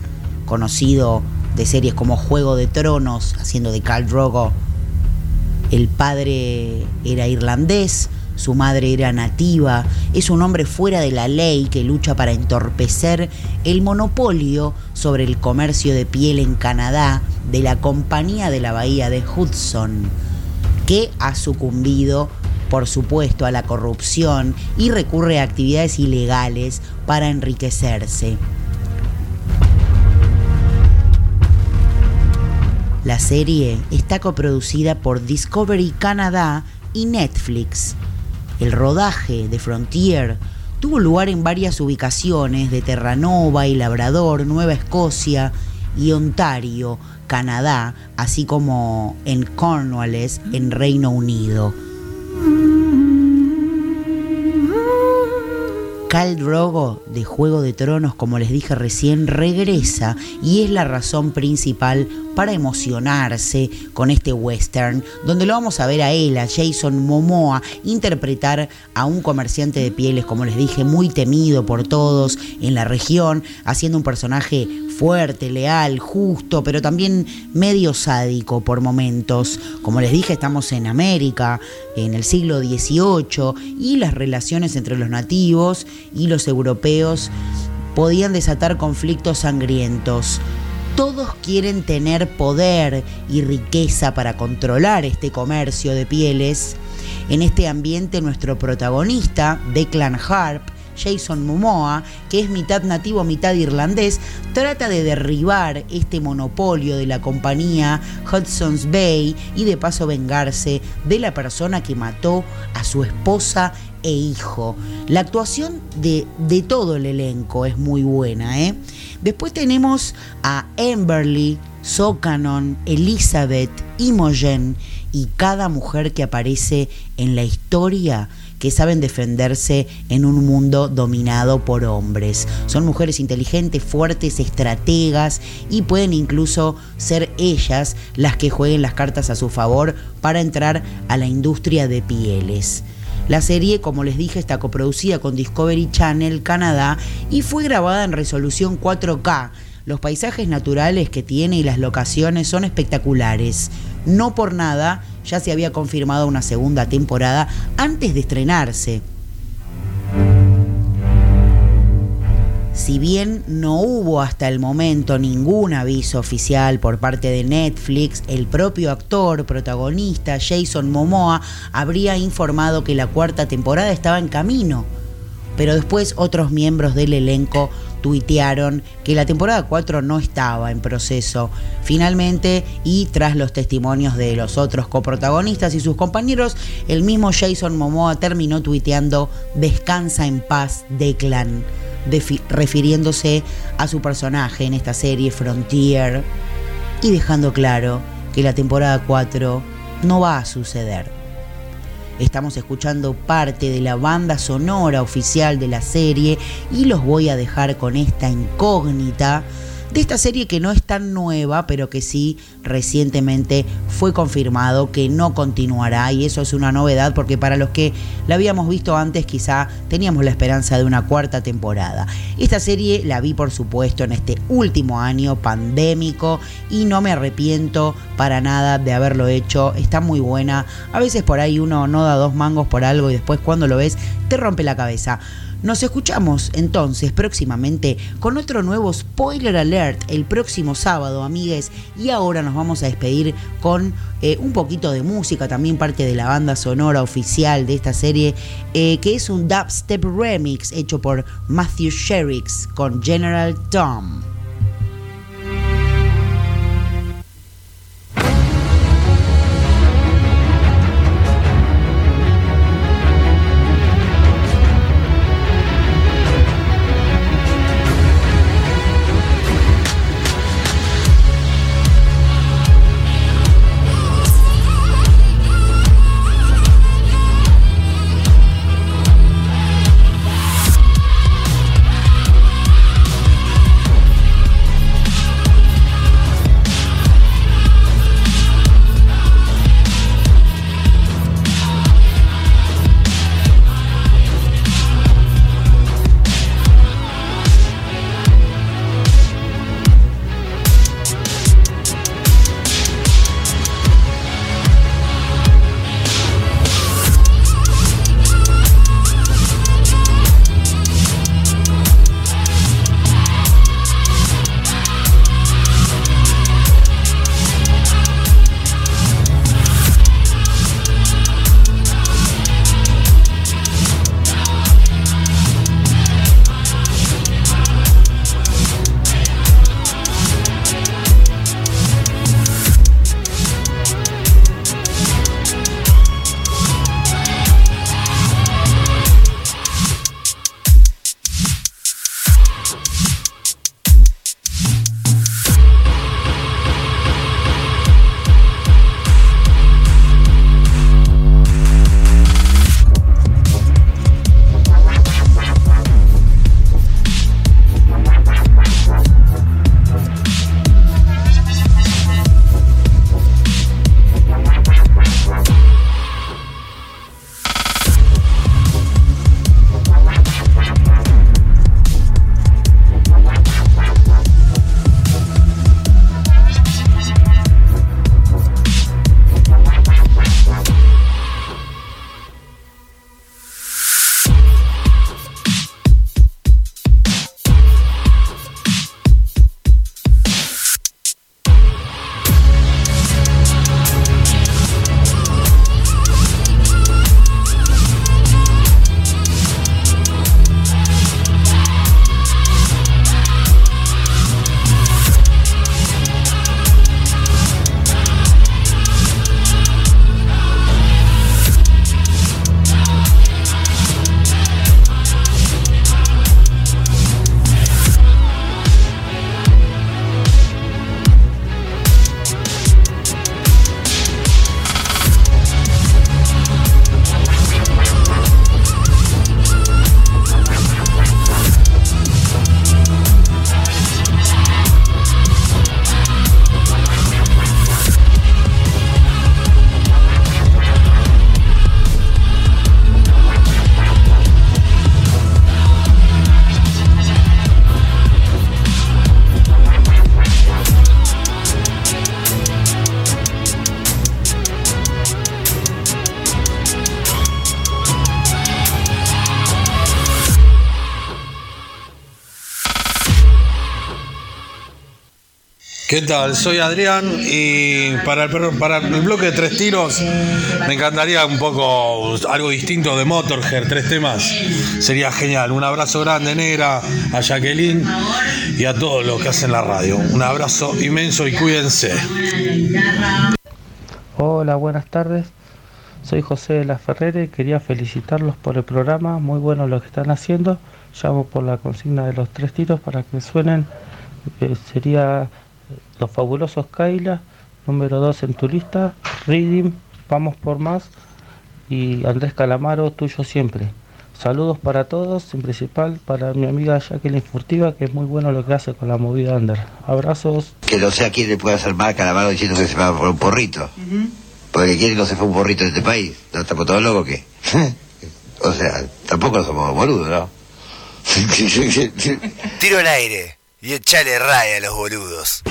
conocido de series como Juego de Tronos, haciendo de Khal Drogo. El padre era irlandés, su madre era nativa, es un hombre fuera de la ley que lucha para entorpecer el monopolio sobre el comercio de piel en Canadá de la Compañía de la Bahía de Hudson, que ha sucumbido, por supuesto, a la corrupción y recurre a actividades ilegales para enriquecerse. La serie está coproducida por Discovery Canadá y Netflix. El rodaje de Frontier tuvo lugar en varias ubicaciones de Terranova y Labrador, Nueva Escocia y Ontario, Canadá, así como en Cornwallis, en Reino Unido. Khal Drogo de Juego de Tronos, como les dije recién, regresa y es la razón principal para emocionarse con este western, donde lo vamos a ver a él, a Jason Momoa, interpretar a un comerciante de pieles, como les dije, muy temido por todos en la región, haciendo un personaje fuerte, leal, justo, pero también medio sádico por momentos. Como les dije, estamos en América, en el siglo XVIII, y las relaciones entre los nativos y los europeos podían desatar conflictos sangrientos. Todos quieren tener poder y riqueza para controlar este comercio de pieles. En este ambiente nuestro protagonista, Declan Harp, Jason Momoa, que es mitad nativo, mitad irlandés, trata de derribar este monopolio de la compañía Hudson's Bay y de paso vengarse de la persona que mató a su esposa e hijo. La actuación de, de todo el elenco es muy buena. ¿eh? Después tenemos a Emberly, Socanon, Elizabeth, Imogen y cada mujer que aparece en la historia que saben defenderse en un mundo dominado por hombres. Son mujeres inteligentes, fuertes, estrategas y pueden incluso ser ellas las que jueguen las cartas a su favor para entrar a la industria de pieles. La serie, como les dije, está coproducida con Discovery Channel Canadá y fue grabada en resolución 4K. Los paisajes naturales que tiene y las locaciones son espectaculares. No por nada, ya se había confirmado una segunda temporada antes de estrenarse. Si bien no hubo hasta el momento ningún aviso oficial por parte de Netflix, el propio actor protagonista Jason Momoa habría informado que la cuarta temporada estaba en camino. Pero después otros miembros del elenco tuitearon que la temporada 4 no estaba en proceso. Finalmente, y tras los testimonios de los otros coprotagonistas y sus compañeros, el mismo Jason Momoa terminó tuiteando Descansa en paz, Declan refiriéndose a su personaje en esta serie Frontier y dejando claro que la temporada 4 no va a suceder. Estamos escuchando parte de la banda sonora oficial de la serie y los voy a dejar con esta incógnita de esta serie que no es tan nueva, pero que sí recientemente fue confirmado que no continuará y eso es una novedad porque para los que la habíamos visto antes quizá teníamos la esperanza de una cuarta temporada. Esta serie la vi por supuesto en este último año pandémico y no me arrepiento para nada de haberlo hecho, está muy buena, a veces por ahí uno no da dos mangos por algo y después cuando lo ves te rompe la cabeza. Nos escuchamos entonces próximamente con otro nuevo spoiler alert el próximo sábado, amigues. Y ahora nos vamos a despedir con eh, un poquito de música, también parte de la banda sonora oficial de esta serie, eh, que es un dubstep remix hecho por Matthew Sherricks con General Tom.
¿Qué tal? Soy Adrián y para el, para el bloque de tres tiros me encantaría un poco algo distinto de Motorhead, tres temas. Sería genial. Un abrazo grande, negra, a Jacqueline y a todos los que hacen la radio. Un abrazo inmenso y cuídense.
Hola, buenas tardes. Soy José de la Ferrere quería felicitarlos por el programa. Muy bueno lo que están haciendo. Llamo por la consigna de los tres tiros para que suenen. Eh, sería Los Fabulosos Kaila, número 2 en tu lista. Reading, Vamos por Más. Y Andrés Calamaro, tuyo siempre. Saludos para todos, en principal para mi amiga Jacqueline Furtiva, que es muy bueno lo que hace con la movida under. Abrazos.
Que no sé a quién le puede hacer mal a la mano diciendo que se va por un porrito. Porque quién no se fue un porrito de este país. ¿No estamos todos locos o qué? [laughs] o sea, tampoco somos boludos, ¿no? [laughs]
Tiro al aire y echale raya a los boludos.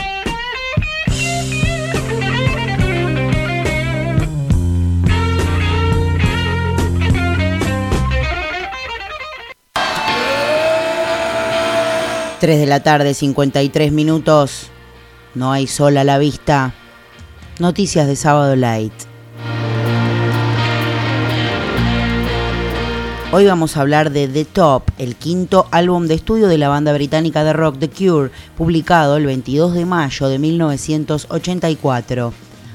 Tres de la tarde, 53 minutos. No hay sol a la vista. Noticias de Sábado Light. Hoy vamos a hablar de The Top, el quinto álbum de estudio de la banda británica de rock The Cure, publicado el 22 de mayo de 1984.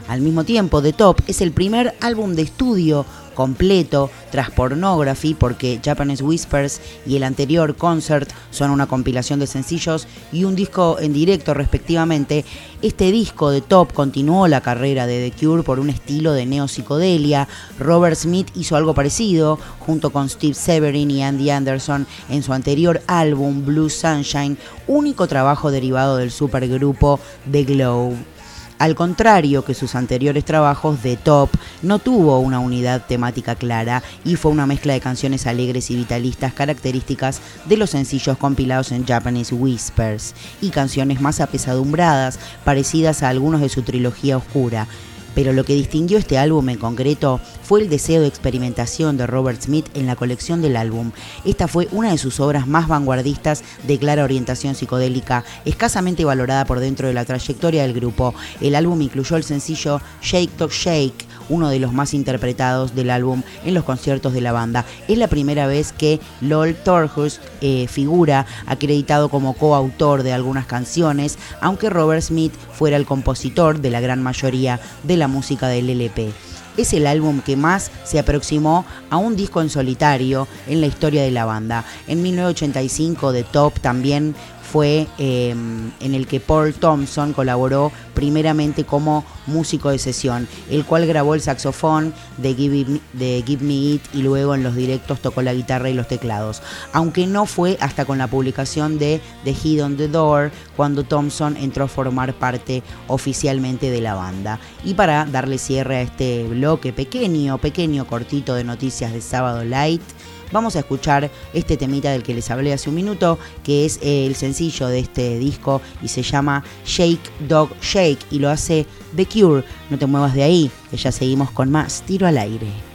Al mismo tiempo, The Top es el primer álbum de estudio completo tras Pornography, porque Japanese Whispers y el anterior Concert son una compilación de sencillos y un disco en directo respectivamente. Este disco de Top continuó la carrera de The Cure por un estilo de neopsicodelia. Robert Smith hizo algo parecido junto con Steve Severin y Andy Anderson en su anterior álbum Blue Sunshine, único trabajo derivado del supergrupo The Globe. Al contrario que sus anteriores trabajos, The Top no tuvo una unidad temática clara y fue una mezcla de canciones alegres y vitalistas características de los sencillos compilados en Japanese Whispers y canciones más apesadumbradas, parecidas a algunos de su trilogía oscura. Pero lo que distinguió este álbum en concreto fue el deseo de experimentación de Robert Smith en la colección del álbum. Esta fue una de sus obras más vanguardistas de clara orientación psicodélica, escasamente valorada por dentro de la trayectoria del grupo. El álbum incluyó el sencillo Shake Talk Shake, uno de los más interpretados del álbum en los conciertos de la banda. Es la primera vez que Lol Torhus eh, figura acreditado como coautor de algunas canciones, aunque Robert Smith fuera el compositor de la gran mayoría de la música del LP. Es el álbum que más se aproximó a un disco en solitario en la historia de la banda. En 1985 The Top también fue eh, en el que Paul Thompson colaboró primeramente como músico de sesión, el cual grabó el saxofón de Give, Me, de Give Me It y luego en los directos tocó la guitarra y los teclados. Aunque no fue hasta con la publicación de The Heat on the Door cuando Thompson entró a formar parte oficialmente de la banda. Y para darle cierre a este bloque pequeño, pequeño, cortito de noticias de Sábado Light, vamos a escuchar este temita del que les hablé hace un minuto, que es el sencillo de este disco y se llama Shake Dog Shake y lo hace The Cure. No te muevas de ahí, que ya seguimos con más tiro al aire.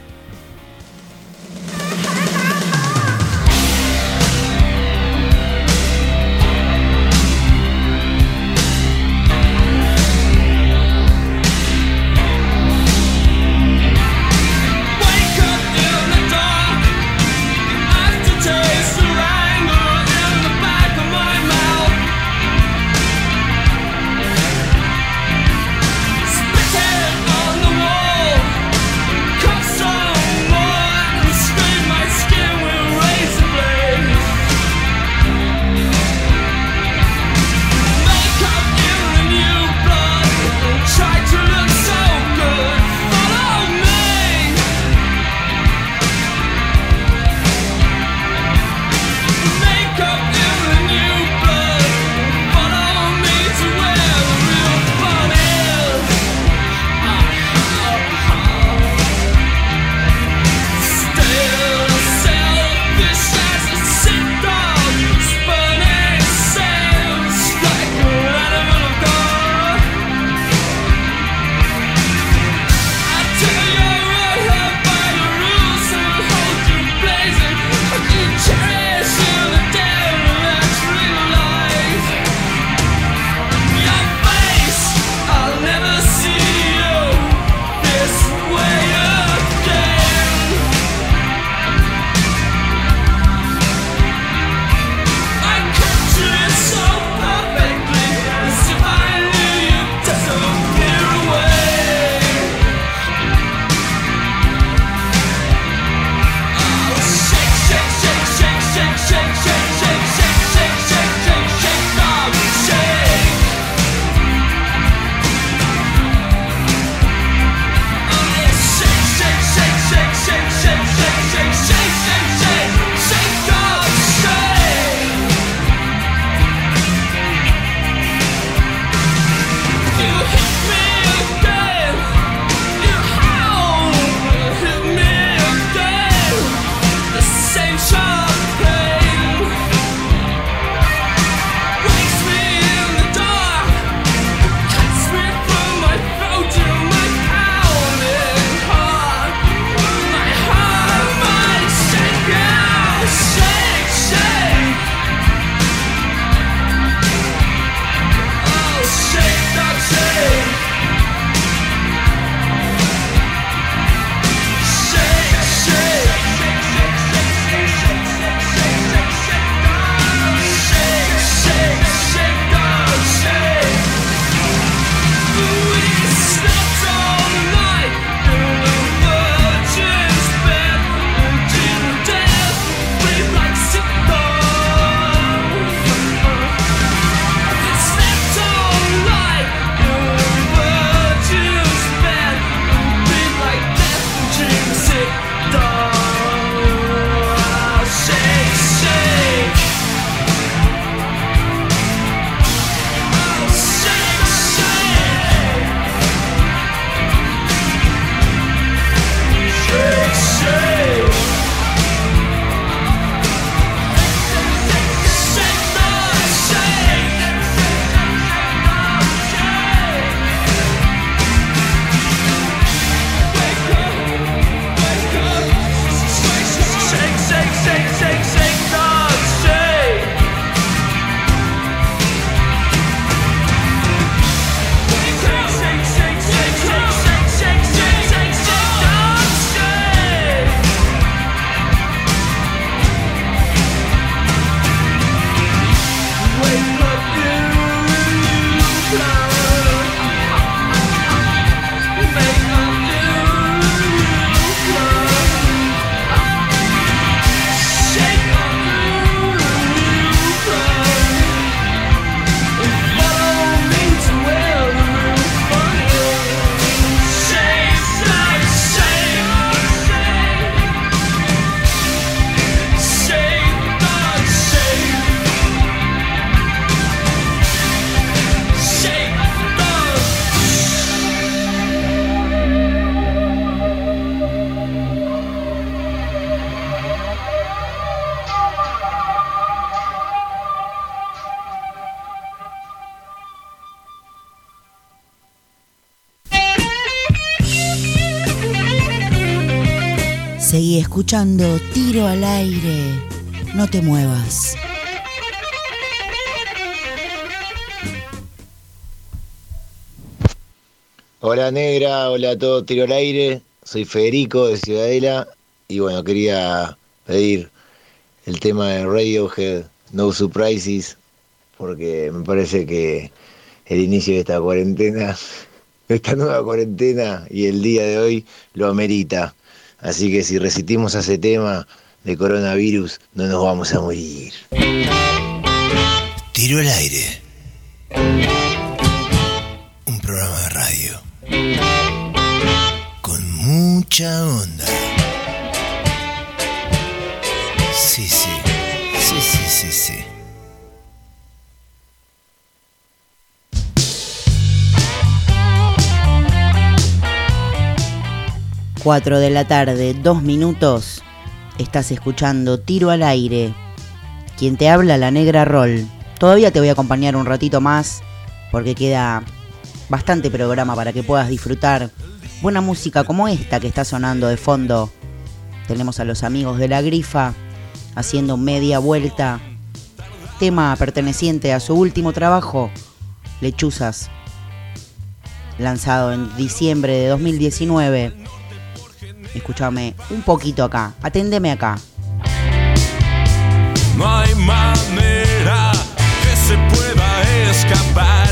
Escuchando Tiro al aire. No te muevas.
Hola negra, hola a todos, tiro al aire. Soy Federico de Ciudadela y bueno, quería pedir el tema de Radiohead, No Surprises, porque me parece que el inicio de esta cuarentena, [laughs] esta nueva cuarentena y el día de hoy lo amerita. Así que si resistimos a ese tema de coronavirus, no nos vamos a morir.
Tiro al aire. Un programa de radio. Con mucha onda.
4 de la tarde, 2 minutos. Estás escuchando Tiro al aire. Quien te habla, la negra Roll. Todavía te voy a acompañar un ratito más porque queda bastante programa para que puedas disfrutar buena música como esta que está sonando de fondo. Tenemos a los amigos de la grifa haciendo media vuelta. Tema perteneciente a su último trabajo, Lechuzas, lanzado en diciembre de 2019. Escúchame un poquito acá, atendeme acá.
No hay manera que se pueda escapar.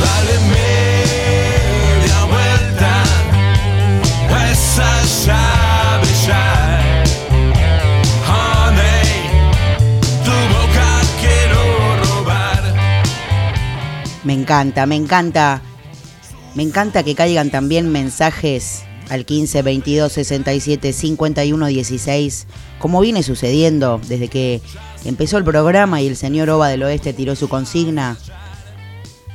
Dale media vuelta a esa llave ya. Honey, tu boca quiero robar.
Me encanta, me encanta. Me encanta que caigan también mensajes al 15 22 67 51 16, como viene sucediendo desde que empezó el programa y el señor Ova del Oeste tiró su consigna.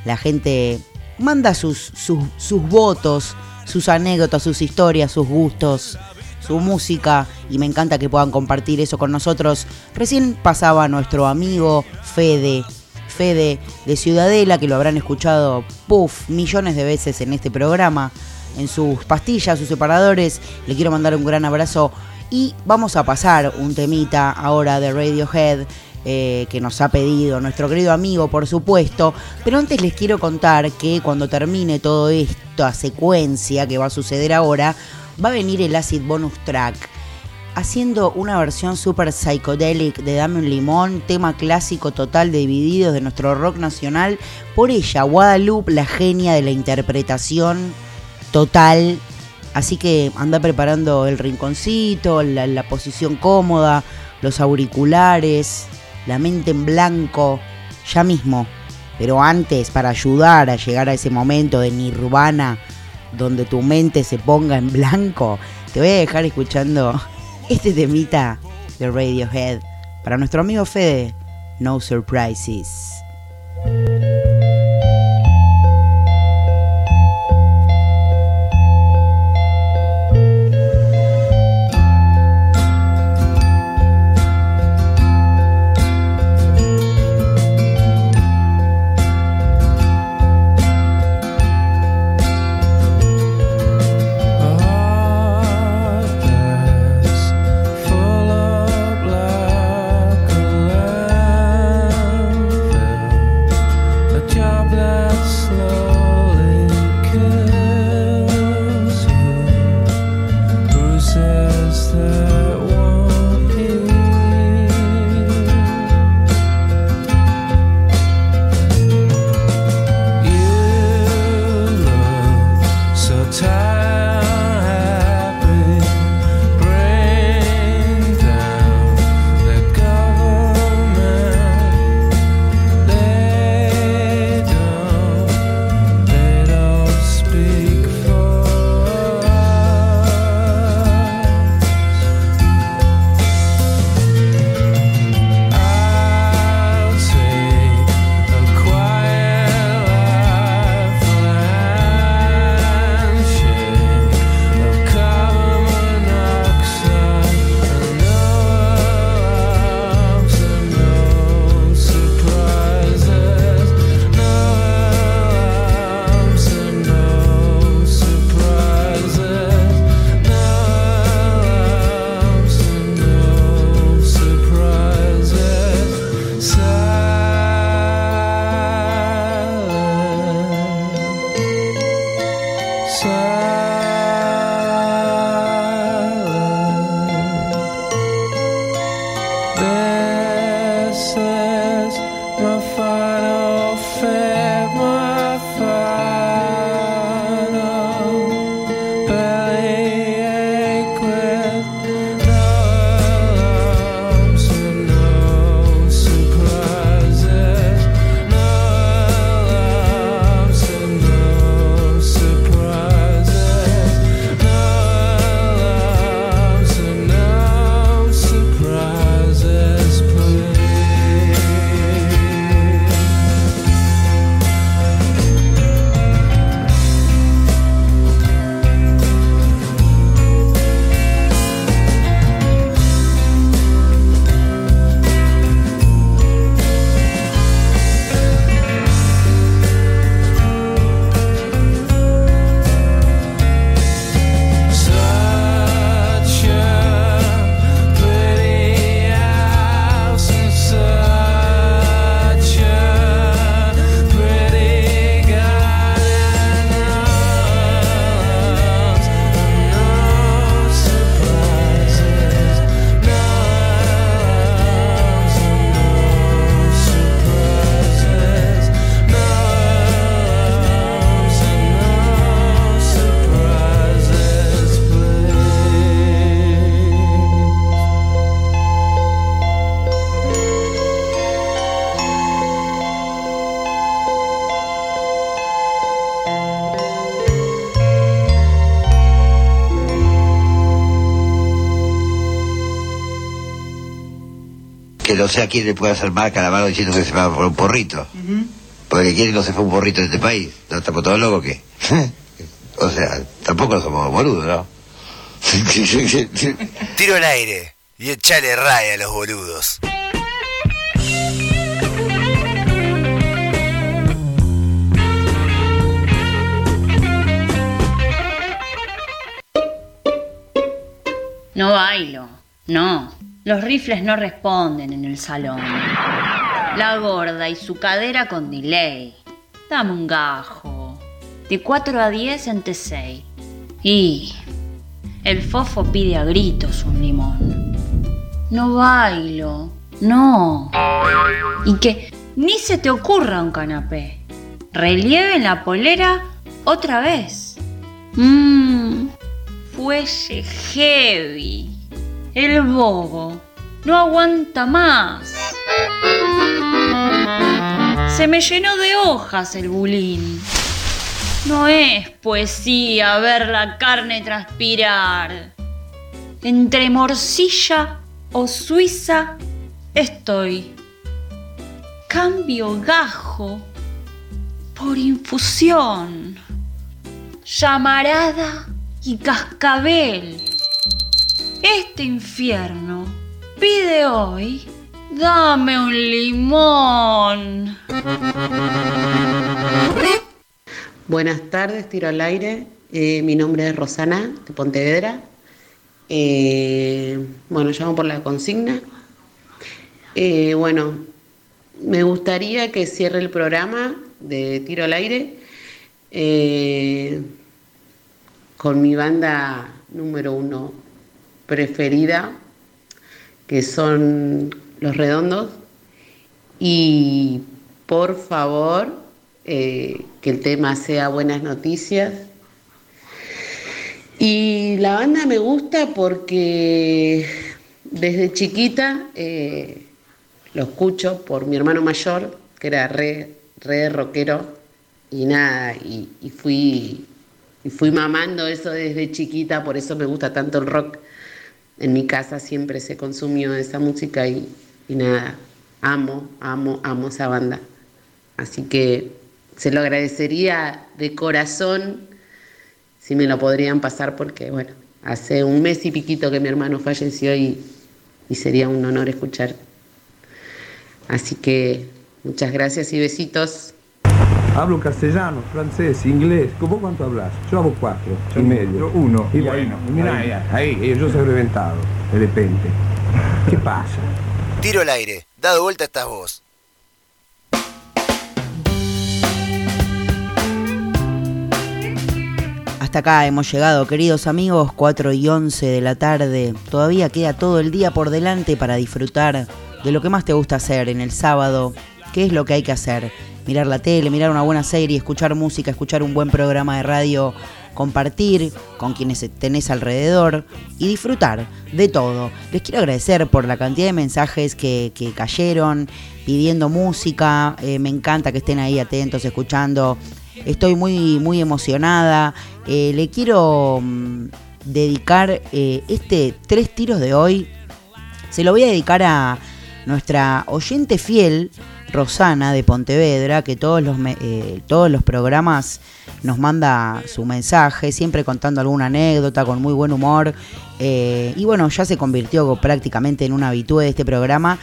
La gente manda sus, sus, sus votos, sus anécdotas, sus historias, sus gustos, su música y me encanta que puedan compartir eso con nosotros. Recién pasaba nuestro amigo Fede, Fede de Ciudadela, que lo habrán escuchado, puff, millones de veces en este programa, en sus pastillas, sus separadores. Le quiero mandar un gran abrazo y vamos a pasar un temita ahora de Radiohead. eh, que nos ha pedido nuestro querido amigo, por supuesto. Pero antes les quiero contar que cuando termine todo esta secuencia que va a suceder ahora, va a venir el Acid Bonus Track haciendo una versión super psychedelic de Dame un Limón, tema clásico total de Divididos de nuestro rock nacional, por ella, Guadalupe, la genia de la interpretación total. Así que anda preparando el rinconcito, la, la posición cómoda, los auriculares, la mente en blanco, ya mismo. Pero antes, para ayudar a llegar a ese momento de nirvana, donde tu mente se ponga en blanco, te voy a dejar escuchando este temita de Radiohead para nuestro amigo Fede, No Surprises.
Sé a quién le puede hacer la mano diciendo que se va por un porrito. Porque quién no se fue un porrito de este país. ¿No estamos todos locos que [laughs] O sea, tampoco somos boludos, ¿no? [laughs]
Tiro al aire y echale raya a los boludos.
No bailo, no. Los rifles no responden en el salón. La gorda y su cadera con delay. Dame un gajo. De 4 a 10 en T6. Y el fofo pide a gritos un limón. No bailo, no. Y que ni se te ocurra un canapé. Relieve en la polera otra vez. Mmm, fuelle heavy. El bobo no aguanta más. Se me llenó de hojas el bulín. No es poesía ver la carne transpirar. Entre morcilla o suiza estoy. Cambio gajo por infusión. Llamarada y cascabel. Este infierno pide hoy, dame un limón.
Buenas tardes, tiro al aire. Eh, mi nombre es Rosana, de Pontevedra. Eh, bueno, llamo por la consigna. Eh, bueno, me gustaría que cierre el programa de tiro al aire con mi banda número uno preferida, que son Los Redondos. Y por favor, eh, que el tema sea buenas noticias. Y la banda me gusta porque desde chiquita eh, lo escucho por mi hermano mayor, que era re, re rockero, y nada, y, y fui, y fui mamando eso desde chiquita, por eso me gusta tanto el rock. En mi casa siempre se consumió esa música y, nada, amo, amo, amo esa banda. Así que se lo agradecería de corazón si me lo podrían pasar porque, bueno, hace un mes y piquito que mi hermano falleció y, y sería un honor escuchar. Así que muchas gracias y besitos.
Hablo castellano, francés, inglés. ¿Vos cuánto hablas? Yo hablo cuatro y medio.
uno.
Y bueno, mira,
Ahí.
ahí, ahí, yo soy reventado, de repente. ¿Qué pasa?
Tiro al aire, dado vuelta estás vos.
Hasta acá hemos llegado, queridos amigos, 4 y 11 de la tarde. Todavía queda todo el día por delante para disfrutar de lo que más te gusta hacer en el sábado, ¿Qué es lo que hay que hacer? Mirar la tele, mirar una buena serie, escuchar música, escuchar un buen programa de radio, compartir con quienes tenés alrededor y disfrutar de todo. Les quiero agradecer por la cantidad de mensajes que, que cayeron pidiendo música. Eh, me encanta que estén ahí atentos, escuchando. Estoy muy, muy emocionada. Eh, le quiero mm, dedicar eh, este tres tiros de hoy. Se lo voy a dedicar a nuestra oyente fiel, Rosana de Pontevedra, que todos los, todos los programas nos manda su mensaje, siempre contando alguna anécdota con muy buen humor. y bueno, ya se convirtió prácticamente en una habitué de este programa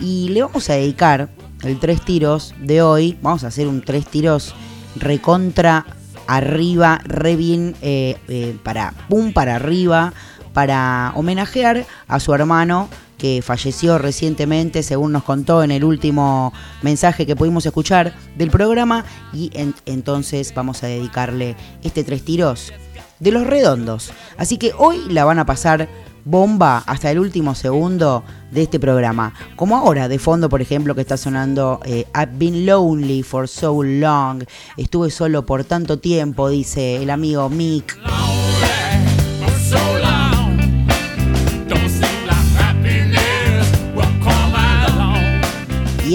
y le vamos a dedicar el tres tiros de hoy. Vamos a hacer un tres tiros recontra arriba, re bien, eh, eh, para pum para arriba, para homenajear a su hermano que falleció recientemente, según nos contó en el último mensaje que pudimos escuchar del programa. Y entonces vamos a dedicarle este tres tiros de los redondos. Así que hoy la van a pasar bomba hasta el último segundo de este programa. Como ahora, de fondo, por ejemplo, que está sonando eh, I've been lonely for so long. Estuve solo por tanto tiempo, dice el amigo Mick.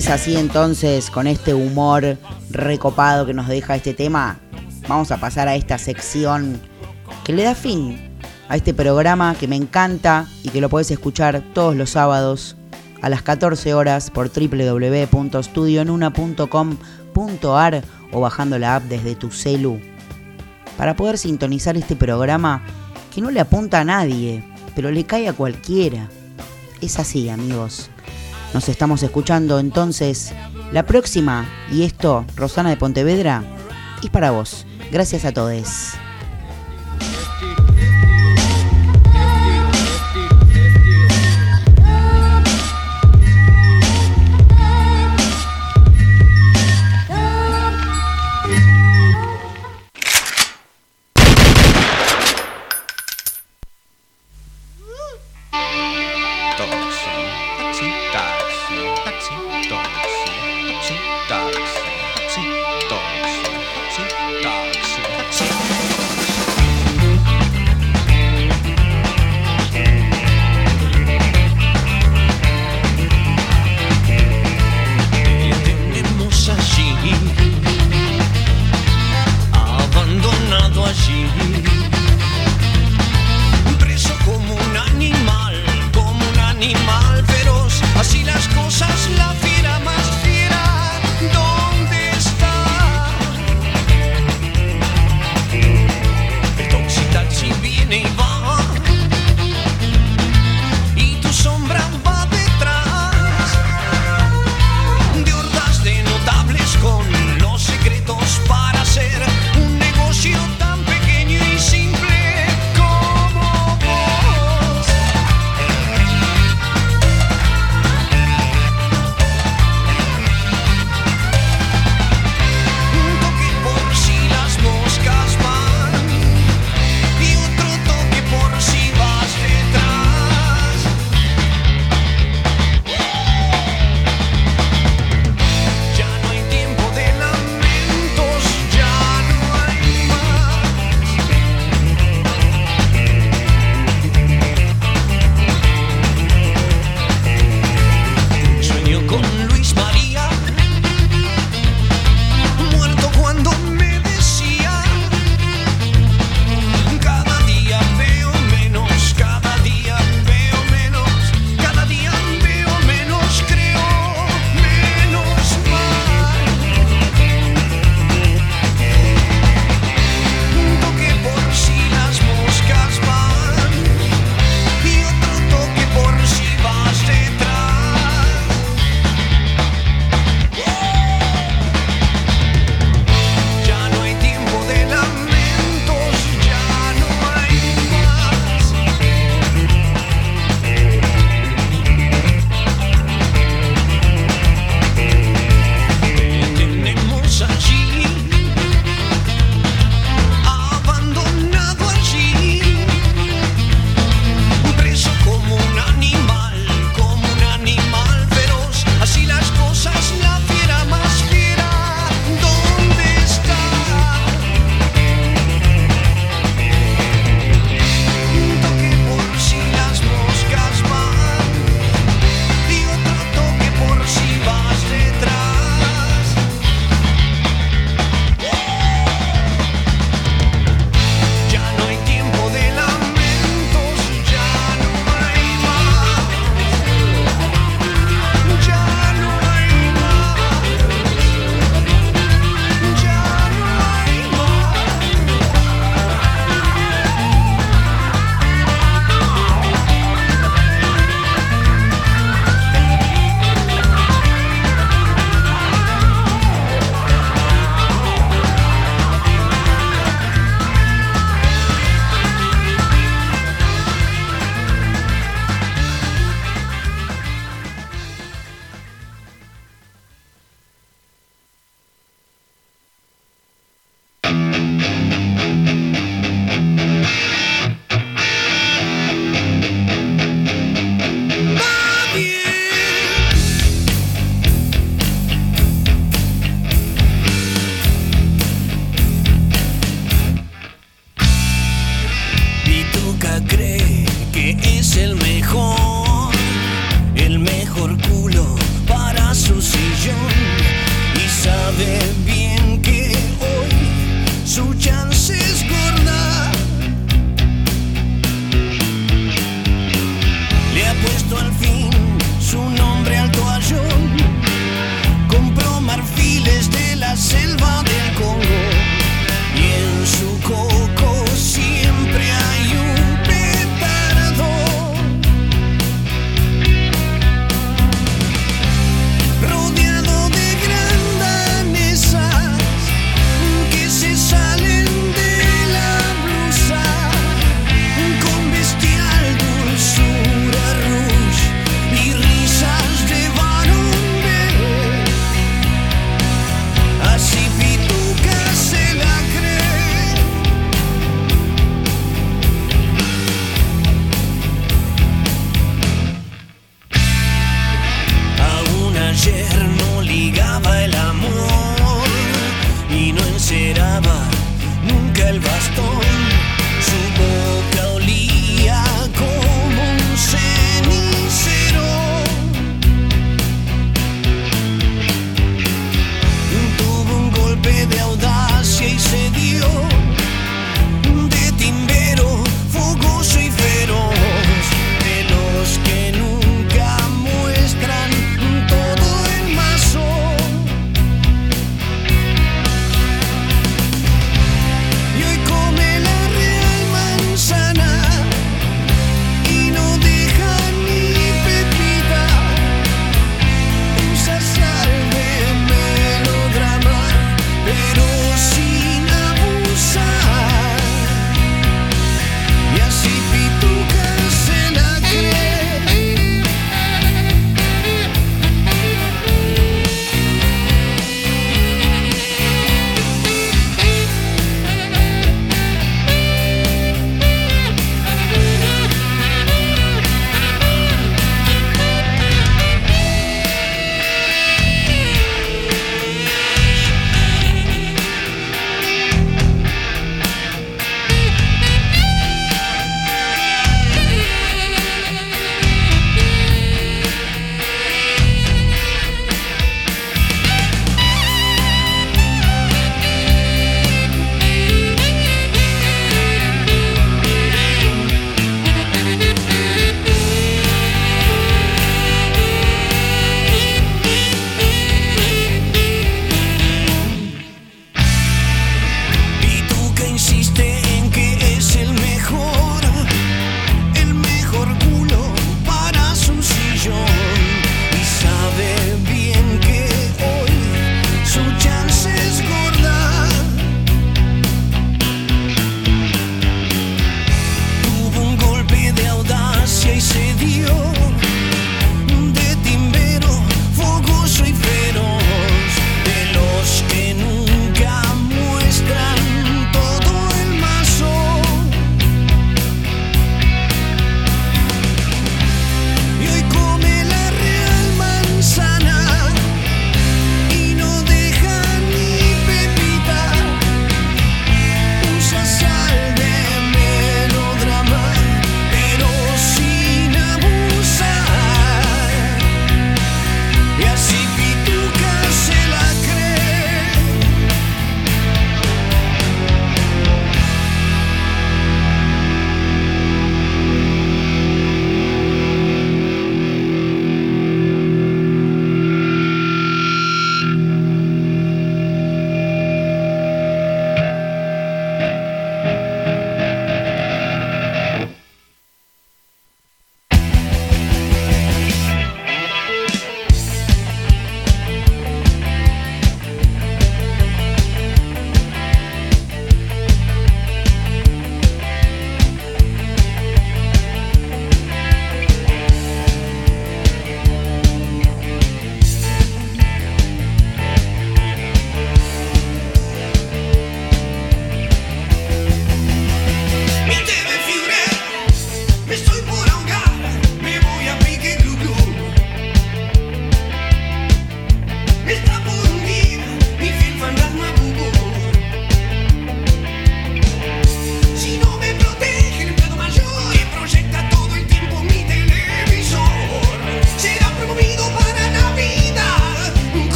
Es así entonces, con este humor recopado que nos deja este tema, vamos a pasar a esta sección que le da fin a este programa que me encanta y que lo puedes escuchar todos los sábados a las 14 horas por www.studionuna.com.ar o bajando la app desde tu celu para poder sintonizar este programa que no le apunta a nadie, pero le cae a cualquiera. Es así, amigos. Nos estamos escuchando entonces la próxima y esto, Rosana de Pontevedra, es para vos. Gracias a todos.